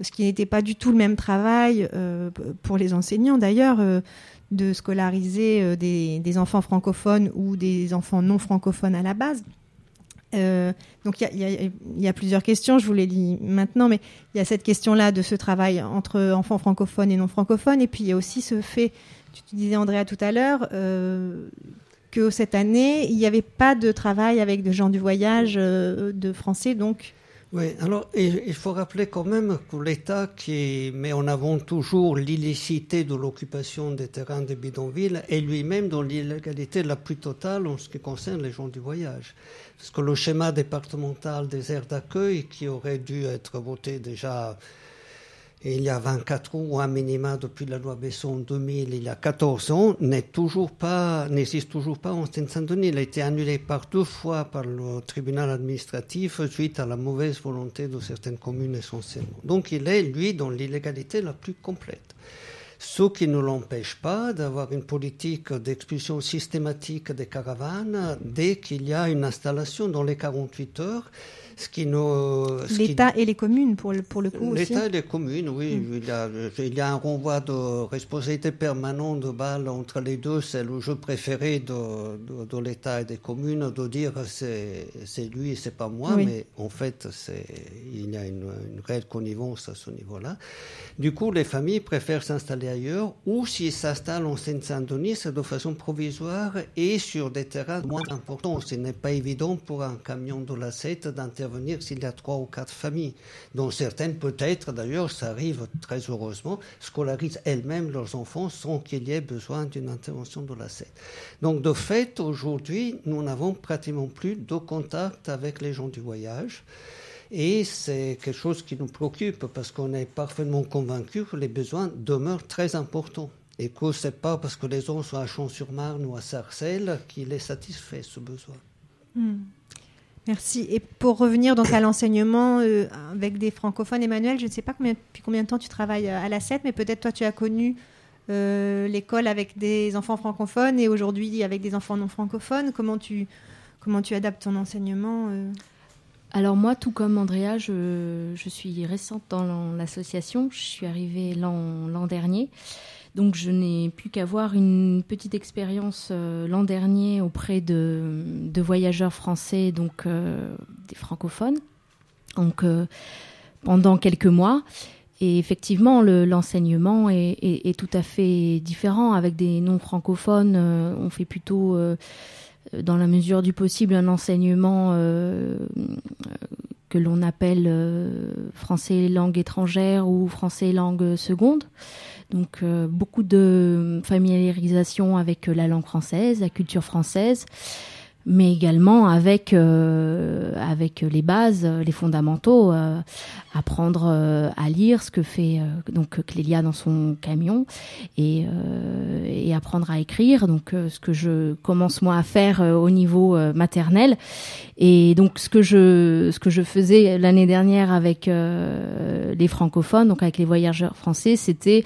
ce qui n'était pas du tout le même travail pour les enseignants d'ailleurs, de scolariser euh, des, enfants francophones ou des enfants non francophones à la base. Euh, donc il y a, plusieurs questions, je vous les lis maintenant, mais il y a cette question-là de ce travail entre enfants francophones et non francophones, et puis il y a aussi ce fait, tu disais Andrea tout à l'heure, euh, que cette année, il n'y avait pas de travail avec des gens du voyage de français, donc Oui, alors il faut rappeler quand même que l'État qui met en avant toujours l'illicité de l'occupation des terrains des bidonvilles est lui-même dans l'illégalité la plus totale en ce qui concerne les gens du voyage. Parce que le schéma départemental des aires d'accueil, qui aurait dû être voté déjà il y a 24 ans, ou un minima depuis la loi Besson 2000, il y a 14 ans, n'est toujours pas, n'existe toujours pas en Seine-Saint-Denis. Il a été annulé par deux fois par le tribunal administratif suite à la mauvaise volonté de certaines communes essentiellement. Donc il est, lui, dans l'illégalité la plus complète. Ce qui ne l'empêche pas d'avoir une politique d'expulsion systématique des caravanes dès qu'il y a une installation dans les 48 heures. Ce qui ne, ce qui- l'État et les communes pour le, pour le coup aussi. L'État et les communes, oui. Il, y a, il y a un renvoi de responsabilité permanente de balle entre les deux. C'est le jeu préféré de, de, de l'État et des communes de dire c'est, c'est lui et c'est pas moi. Oui. Mais en fait, c'est, il y a une, une réelle connivence à ce niveau-là. Du coup, les familles préfèrent s'installer ailleurs ou s'ils s'installent en Seine-Saint-Denis, c'est de façon provisoire et sur des terrains moins importants. Ce n'est pas évident pour un camion de la 7 d'intervenir s'il y a trois ou quatre familles, dont certaines peut-être, d'ailleurs, ça arrive très heureusement, scolarisent elles-mêmes leurs enfants sans qu'il y ait besoin d'une intervention de la 7. Donc, de fait, aujourd'hui, nous n'avons pratiquement plus de contact avec les gens du voyage. Et c'est quelque chose qui nous préoccupe parce qu'on est parfaitement convaincu que les besoins demeurent très importants. Et que ce n'est pas parce que les gens sont à Champs-sur-Marne ou à Sarcelles qu'il est satisfait ce besoin. Hmm. Merci. Et pour revenir donc à l'enseignement euh, avec des francophones, Emmanuel, je ne sais pas combien, depuis combien de temps tu travailles à la 7, mais peut-être toi tu as connu euh, l'école avec des enfants francophones et aujourd'hui avec des enfants non francophones. Comment tu, comment tu adaptes ton enseignement euh? Alors moi, tout comme Andrea, je, je suis récente dans l'association. Je suis arrivée l'an dernier. Donc je n'ai plus qu'avoir une petite expérience euh, l'an dernier auprès de, voyageurs français, donc euh, des francophones. Donc euh, pendant quelques mois. Et effectivement, le- l'enseignement est, est- tout à fait différent. Avec des non-francophones, euh, on fait plutôt, dans la mesure du possible, un enseignement que l'on appelle français langue étrangère ou français langue seconde. Donc euh, beaucoup de familiarisation avec la langue française, la culture française, mais également avec euh, avec les bases, les fondamentaux, euh, apprendre euh, à lire ce que fait euh, donc Clélia dans son camion et, euh, et apprendre à écrire. Donc ce que je commence moi à faire au niveau maternel et donc ce que je ce que je faisais l'année dernière avec les francophones, donc avec les voyageurs français, c'était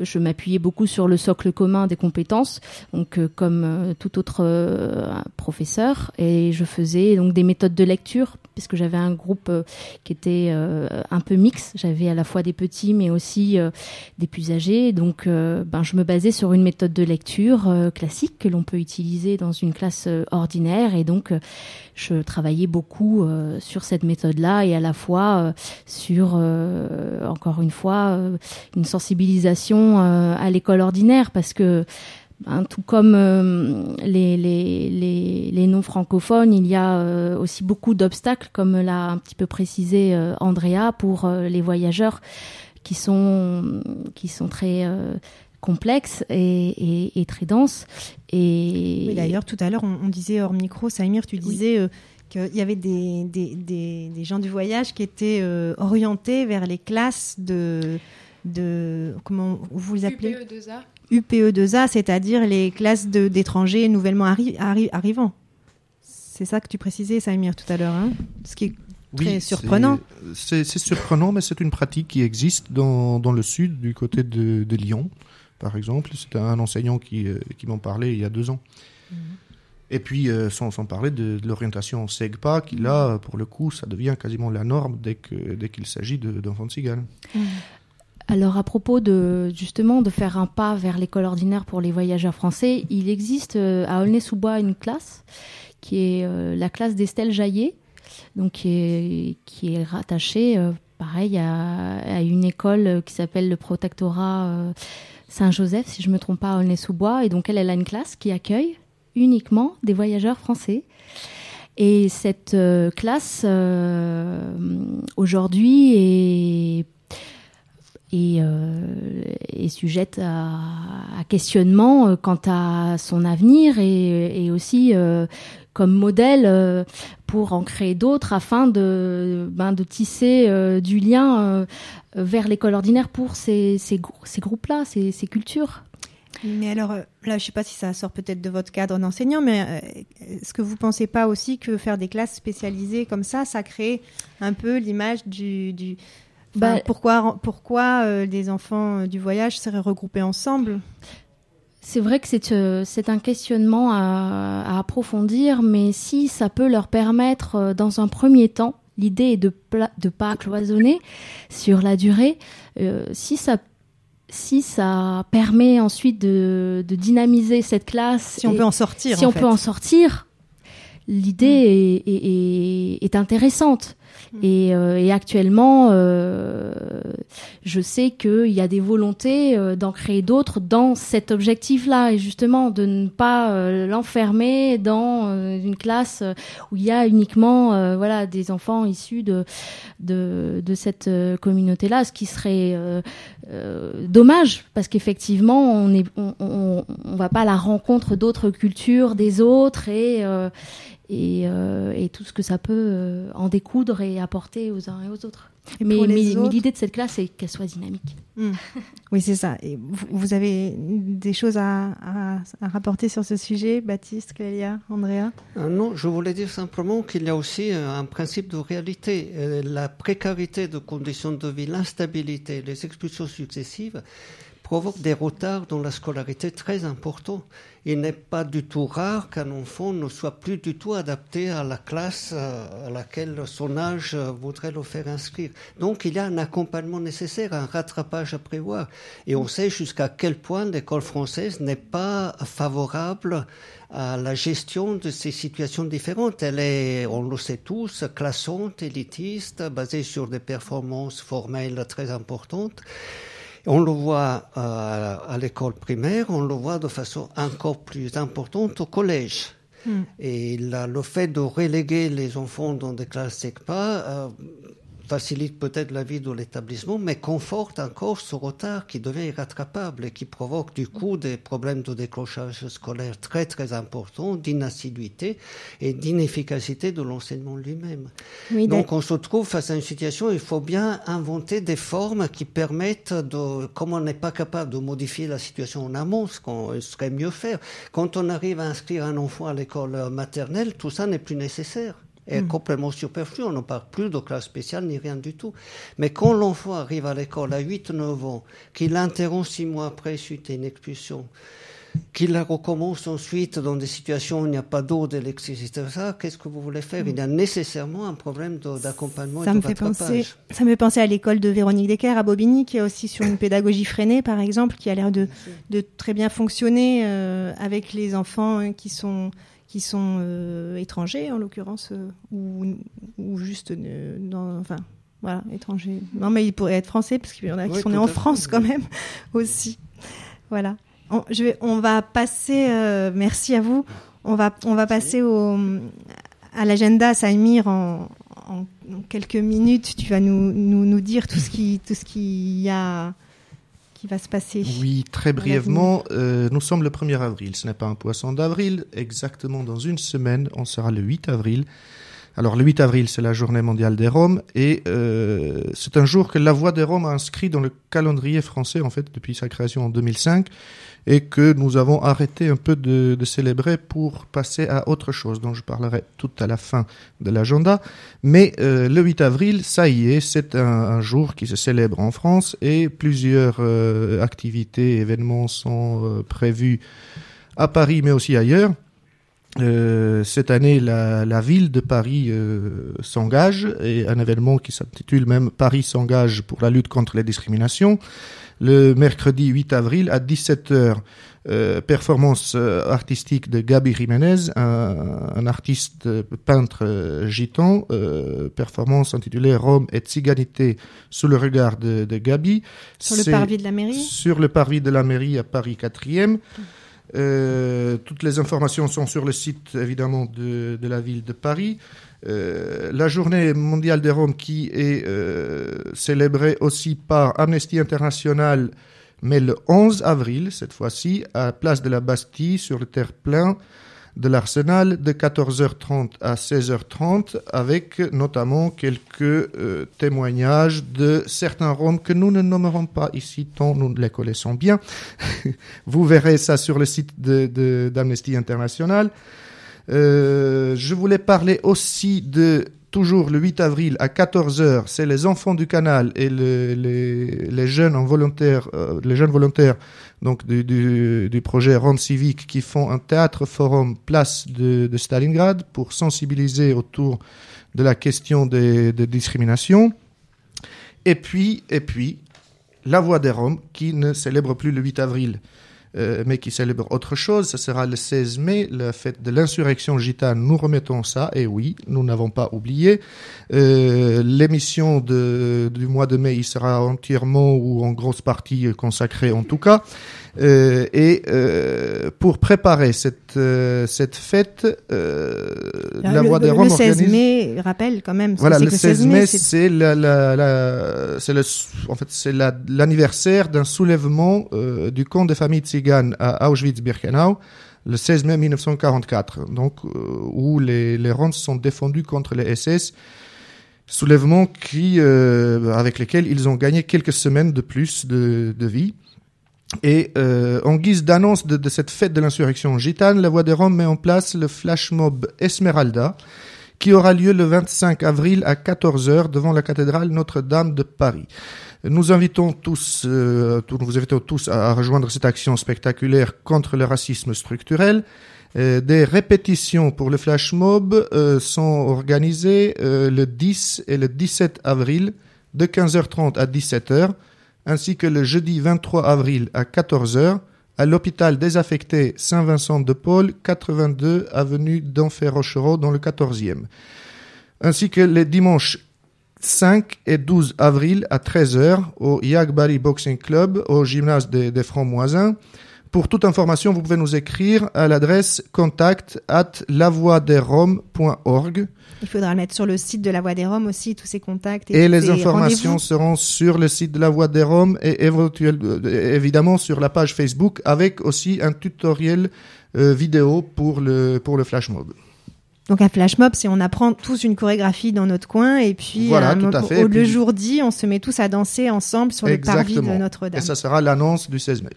je m'appuyais beaucoup sur le socle commun des compétences, donc euh, comme euh, tout autre euh, professeur, et je faisais donc des méthodes de lecture puisque j'avais un groupe euh, qui était euh, un peu mix. J'avais à la fois des petits, mais aussi euh, des plus âgés. Donc, euh, ben, je me basais sur une méthode de lecture euh, classique que l'on peut utiliser dans une classe euh, ordinaire, et donc euh, je travaillais beaucoup euh, sur cette méthode-là et à la fois euh, sur, euh, encore une fois, euh, une sensibilisation à l'école ordinaire, parce que ben, tout comme euh, les, les, les, les non-francophones, il y a euh, aussi beaucoup d'obstacles, comme l'a un petit peu précisé euh, Andrea, pour les voyageurs qui sont, qui sont très complexes et, et, et très denses. Et Oui, D'ailleurs, tout à l'heure, on, on disait hors micro, Samir, tu disais euh, qu'il y avait des, des, des, des gens du voyage qui étaient euh, orientés vers les classes de, de comment vous les appelez UPE2A. UPE2A, c'est-à-dire les classes de- d'étrangers nouvellement arri- arri- arrivants. C'est ça que tu précisais, Samir, tout à l'heure. Hein? Ce qui est très Oui, surprenant. c'est- surprenant, mais c'est une pratique qui existe dans, dans le sud, du côté de, de Lyon, par exemple. C'est un enseignant qui, euh, qui m'en parlait il y a deux ans. Mhm. Et puis, euh, sans, sans parler de, de l'orientation SEGPA, qui là, pour le coup, ça devient quasiment la norme dès que- dès qu'il s'agit de- d'enfants de cigales. Alors à propos de justement de faire un pas vers l'école ordinaire pour les voyageurs français, il existe euh, à Aulnay-sous-Bois une classe qui est euh, la classe d'Estelle Jaillet, donc qui est, qui est rattachée pareil à, à une école qui s'appelle le Protectorat Saint-Joseph, si je me trompe pas, à Aulnay-sous-Bois. Et donc elle, elle a une classe qui accueille uniquement des voyageurs français. Et cette euh, classe euh, aujourd'hui est et euh, est sujette à, questionnement quant à son avenir et, aussi comme modèle euh, pour en créer d'autres afin de, ben, de tisser euh, du lien euh, vers l'école ordinaire pour ces, ces, ces groupes-là, ces, ces cultures. Mais alors, là, je sais pas si ça sort peut-être de votre cadre d'enseignant, mais est-ce que vous pensez pas aussi que faire des classes spécialisées comme ça, ça crée un peu l'image du... du... enfin, Bah- pourquoi pourquoi euh, des enfants du voyage seraient regroupés ensemble? C'est vrai que c'est euh, c'est un questionnement à, à approfondir, mais si ça peut leur permettre, euh, dans un premier temps, l'idée est de pla- de pas cloisonner sur la durée. euh, si ça si ça permet ensuite de, de dynamiser cette classe, Si on peut en sortir, si en on fait. peut en sortir, l'idée est, est- est- est intéressante. Et, euh, et actuellement, euh, je sais qu'il y a des volontés euh, d'en créer d'autres dans cet objectif-là, et justement de ne pas euh, l'enfermer dans euh, une classe où il y a uniquement voilà des enfants issus de de, de cette communauté-là, ce qui serait dommage parce qu'effectivement on est on, on, on va pas à la rencontre d'autres cultures, des autres et et, euh, et tout ce que ça peut euh, en découdre et apporter aux uns et aux autres. Et mais l'idée de cette classe, c'est qu'elle soit dynamique. Hmm. [LAUGHS] Oui, c'est ça. Et vous, vous avez des choses à, à- à rapporter sur ce sujet, Baptiste, Clélia, Andrea? Euh, non, je voulais dire simplement qu'il y a aussi un principe de réalité. Euh, La précarité de conditions de vie, l'instabilité, les expulsions successives provoquent des retards dans la scolarité très importants. Il n'est pas du tout rare qu'un enfant ne soit plus du tout adapté à la classe euh, à laquelle son âge euh, voudrait le faire inscrire. Donc il y a un accompagnement nécessaire, un rattrapage à prévoir. Et on sait jusqu'à quel point l'école française n'est pas favorable à la gestion de ces situations différentes. Elle est, on le sait tous, classante, élitiste, basée sur des performances formelles très importantes. On le voit euh, à l'école primaire, on le voit de façon encore plus importante au collège. Mm. Et là, le fait de reléguer les enfants dans des classes SECPA euh, facilite peut-être la vie de l'établissement, mais conforte encore ce retard qui devient irrattrapable et qui provoque du coup des problèmes de décrochage scolaire très très importants, d'inassiduité et d'inefficacité de l'enseignement lui-même. Donc on se trouve face à une situation où il faut bien inventer des formes qui permettent de, comme on n'est pas capable de modifier la situation en amont, ce qu'on serait mieux faire, quand on arrive à inscrire un enfant à l'école maternelle, tout ça n'est plus nécessaire est mm. complètement superflu. On ne parle plus de classe spéciale ni rien du tout. Mais quand l'enfant arrive à l'école à 8-9 ans, qu'il interrompt six mois après suite à une expulsion, qu'il la recommence ensuite dans des situations où il n'y a pas d'eau, d'électricité, ça, qu'est-ce que vous voulez faire? Il y a nécessairement un problème d'accompagnement et de me fait penser, Ça me fait penser à l'école de Véronique Decker à Bobigny, qui est aussi sur une pédagogie freinée, par exemple, qui a l'air de, de, très bien fonctionner euh, avec les enfants hein, qui sont qui sont euh, étrangers en l'occurrence euh, ou, ou, juste euh, dans, enfin voilà étrangers. Non mais ils pourraient être français parce qu'il y en a qui sont nés en France quand même [LAUGHS] aussi. Voilà. On, je vais, on va passer merci à vous. On va on va passer au à l'agenda Saïmir en, en, en, quelques minutes. Tu vas nous, nous, nous dire tout ce qui tout ce qu'il y a va se passer Oui, très brièvement, euh, nous sommes le 1er avril. Ce n'est pas un poisson d'avril. Exactement dans une semaine, on sera le 8 avril. Alors le 8 avril, c'est la journée mondiale des Roms et euh, c'est un jour que la Voix des Roms a inscrit dans le calendrier français en fait depuis sa création en 2005 et que nous avons arrêté un peu de, de, célébrer pour passer à autre chose dont je parlerai tout à la fin de l'agenda. Mais euh, le 8 avril, ça y est, c'est un, un, jour qui se célèbre en France et plusieurs euh, activités, événements sont euh, prévus à Paris mais aussi ailleurs. Euh, cette année, la, la, ville de Paris euh, s'engage et un événement qui s'intitule même Paris s'engage pour la lutte contre les discriminations le mercredi 8 avril à 17h. Euh, performance euh, artistique de Gabi Jiménez, un, un artiste euh, peintre gitan, euh, performance intitulée Rome et Tsiganité sous le regard de, de Gabi. Sur le parvis de la mairie? Sur le parvis de la mairie à Paris 4e. Euh, toutes les informations sont sur le site évidemment de, de la ville de Paris. Euh, la journée mondiale des Roms qui est euh, célébrée aussi par Amnesty International, mais le 11 avril, cette fois-ci, à Place de la Bastille, sur le terre-plein de l'Arsenal, de 14h30 à 16h30, avec notamment quelques euh, témoignages de certains Roms que nous ne nommerons pas ici, tant nous les connaissons bien. [LAUGHS] Vous verrez ça sur le site d'Amnesty de, International. Euh, je voulais parler aussi de toujours le 8 avril à 14h, c'est les enfants du canal et le, les, jeunes en euh, les jeunes volontaires donc du, projet Rome Civique qui font un théâtre forum place de, de, Stalingrad pour sensibiliser autour de la question des, des discriminations. Et puis, et puis, la Voix des Roms qui ne célèbre plus le 8 avril. Euh, mais qui célèbre autre chose. Ce sera le 16 mai, la fête de l'insurrection gitane. Nous remettons ça, et oui, nous n'avons pas oublié. Euh, L'émission du mois de mai, il sera entièrement ou en grosse partie consacrée en tout cas. Euh, et euh, pour préparer cette euh, cette fête, euh, la Voix des Roms Le 16 organise... mai, rappelle quand même. Voilà, le 16 mai, c'est la, la, la le en fait c'est l'anniversaire d'un soulèvement euh, du camp des familles tziganes à Auschwitz-Birkenau le 16 mai 1944, donc où les les Roms sont défendus contre les SS soulèvement qui euh, avec lesquels ils ont gagné quelques semaines de plus de, de vie. Et euh, en guise d'annonce de, de, cette fête de l'insurrection gitane, la Voix des Roms met en place le flash mob Esmeralda, qui aura lieu le 25 avril à 14h devant la cathédrale Notre-Dame de Paris. Nous invitons tous, euh, vous invitons tous à, à, rejoindre cette action spectaculaire contre le racisme structurel. Euh, des répétitions pour le flash mob euh, sont organisées euh, le 10 et le 17 avril de 15h30 à 17h ainsi que le jeudi 23 avril à 14h à l'hôpital désaffecté Saint-Vincent de Paul, 82 avenue d'Enfer Rochereau dans le 14e, ainsi que les dimanches 5 et 12 avril à 13h au Yagbari Boxing Club au gymnase des, des Francs-Moisins Pour toute information, vous pouvez nous écrire à l'adresse contact at lavoideroms.org. Il faudra le mettre sur le site de la Voix des Roms aussi, tous ces contacts. Et tous les informations seront sur le site de la Voix des Roms et euh, évidemment sur la page Facebook avec aussi un tutoriel euh, vidéo pour le, pour le flash mob. Donc un flash mob, c'est on apprend tous une chorégraphie dans notre coin et puis Voilà, tout à. Et au- le jour dit, on se met tous à danser ensemble sur le parvis de. Notre-Dame. Et ça sera l'annonce du 16 mai.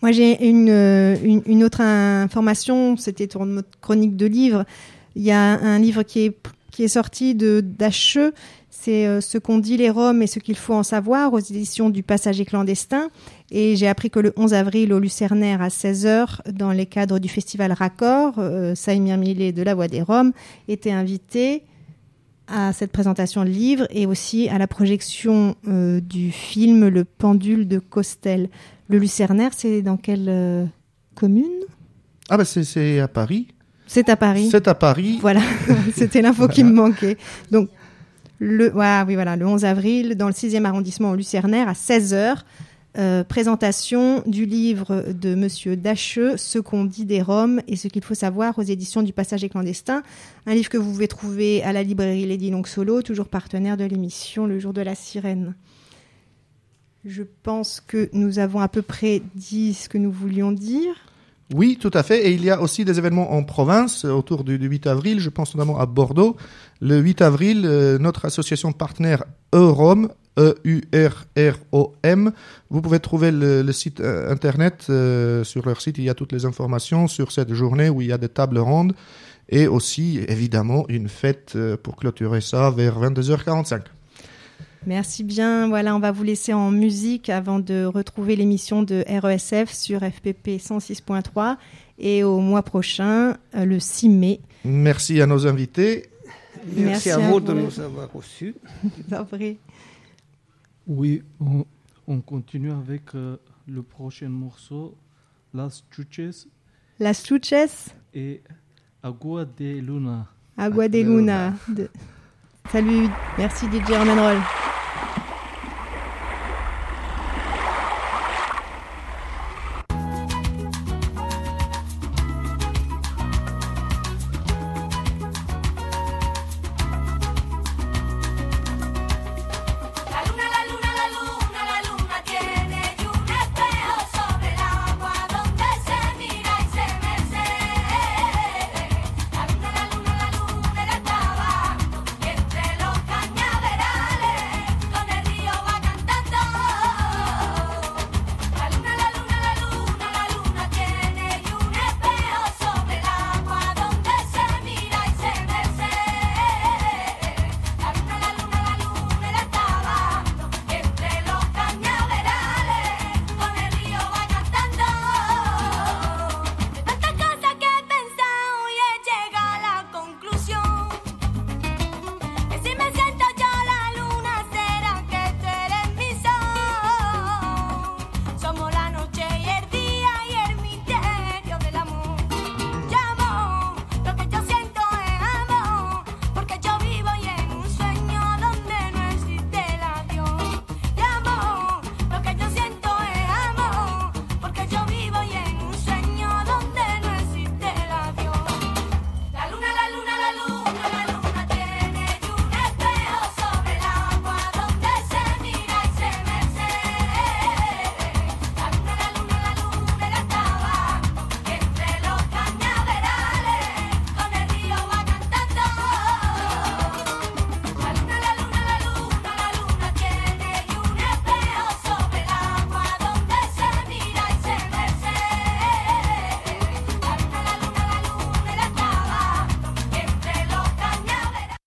Moi, j'ai une, euh, une, une autre information, c'était notre chronique de livres. Il y a un livre qui est, sorti de d'Ache, c'est euh, Ce qu'on dit les Roms et ce qu'il faut en savoir aux éditions du Passager clandestin. Et j'ai appris que le 11 avril au Lucernaire à 16h, dans les cadres du festival Raccord, euh, Millet de la Voix des Roms était invité à cette présentation de livre et aussi à la projection euh, du film Le pendule de Costel. Le Lucernaire, c'est dans quelle euh, commune? Ah bah c'est à Paris. C'est à Paris. C'est à Paris. Voilà, [LAUGHS] c'était l'info qui me manquait. Donc, le, ouais, oui, voilà, le 11 avril, dans le 6e arrondissement au Lucernaire, à 16h, euh, présentation du livre de Monsieur Dacheux, Ce qu'on dit des Roms et ce qu'il faut savoir aux éditions du Passager clandestin. Un livre que vous pouvez trouver à la librairie Lady Long Solo, toujours partenaire de l'émission Le jour de la sirène. Je pense que nous avons à peu près dit ce que nous voulions dire. Oui, tout à fait. Et il y a aussi des événements en province euh, autour du, du 8 avril. Je pense notamment à Bordeaux. Le 8 avril, euh, notre association partenaire Eurom, E-U-R-R-O-M, vous pouvez trouver le, site euh, internet. sur leur site, il y a toutes les informations sur cette journée où il y a des tables rondes et aussi, évidemment, une fête pour clôturer ça vers 22h45. Merci bien. Voilà, on va vous laisser en musique avant de retrouver l'émission de RESF sur FPP 106.3 et au mois prochain, euh, le 6 mai. Merci à nos invités. Merci, Merci à, à vous de nous avoir reçus. [LAUGHS] D'après. Oui, on, on continue avec euh, le prochain morceau, Las Chuches Las Chuches, et Agua de Luna. Agua de Luna. De- Salut, merci DJ Roll.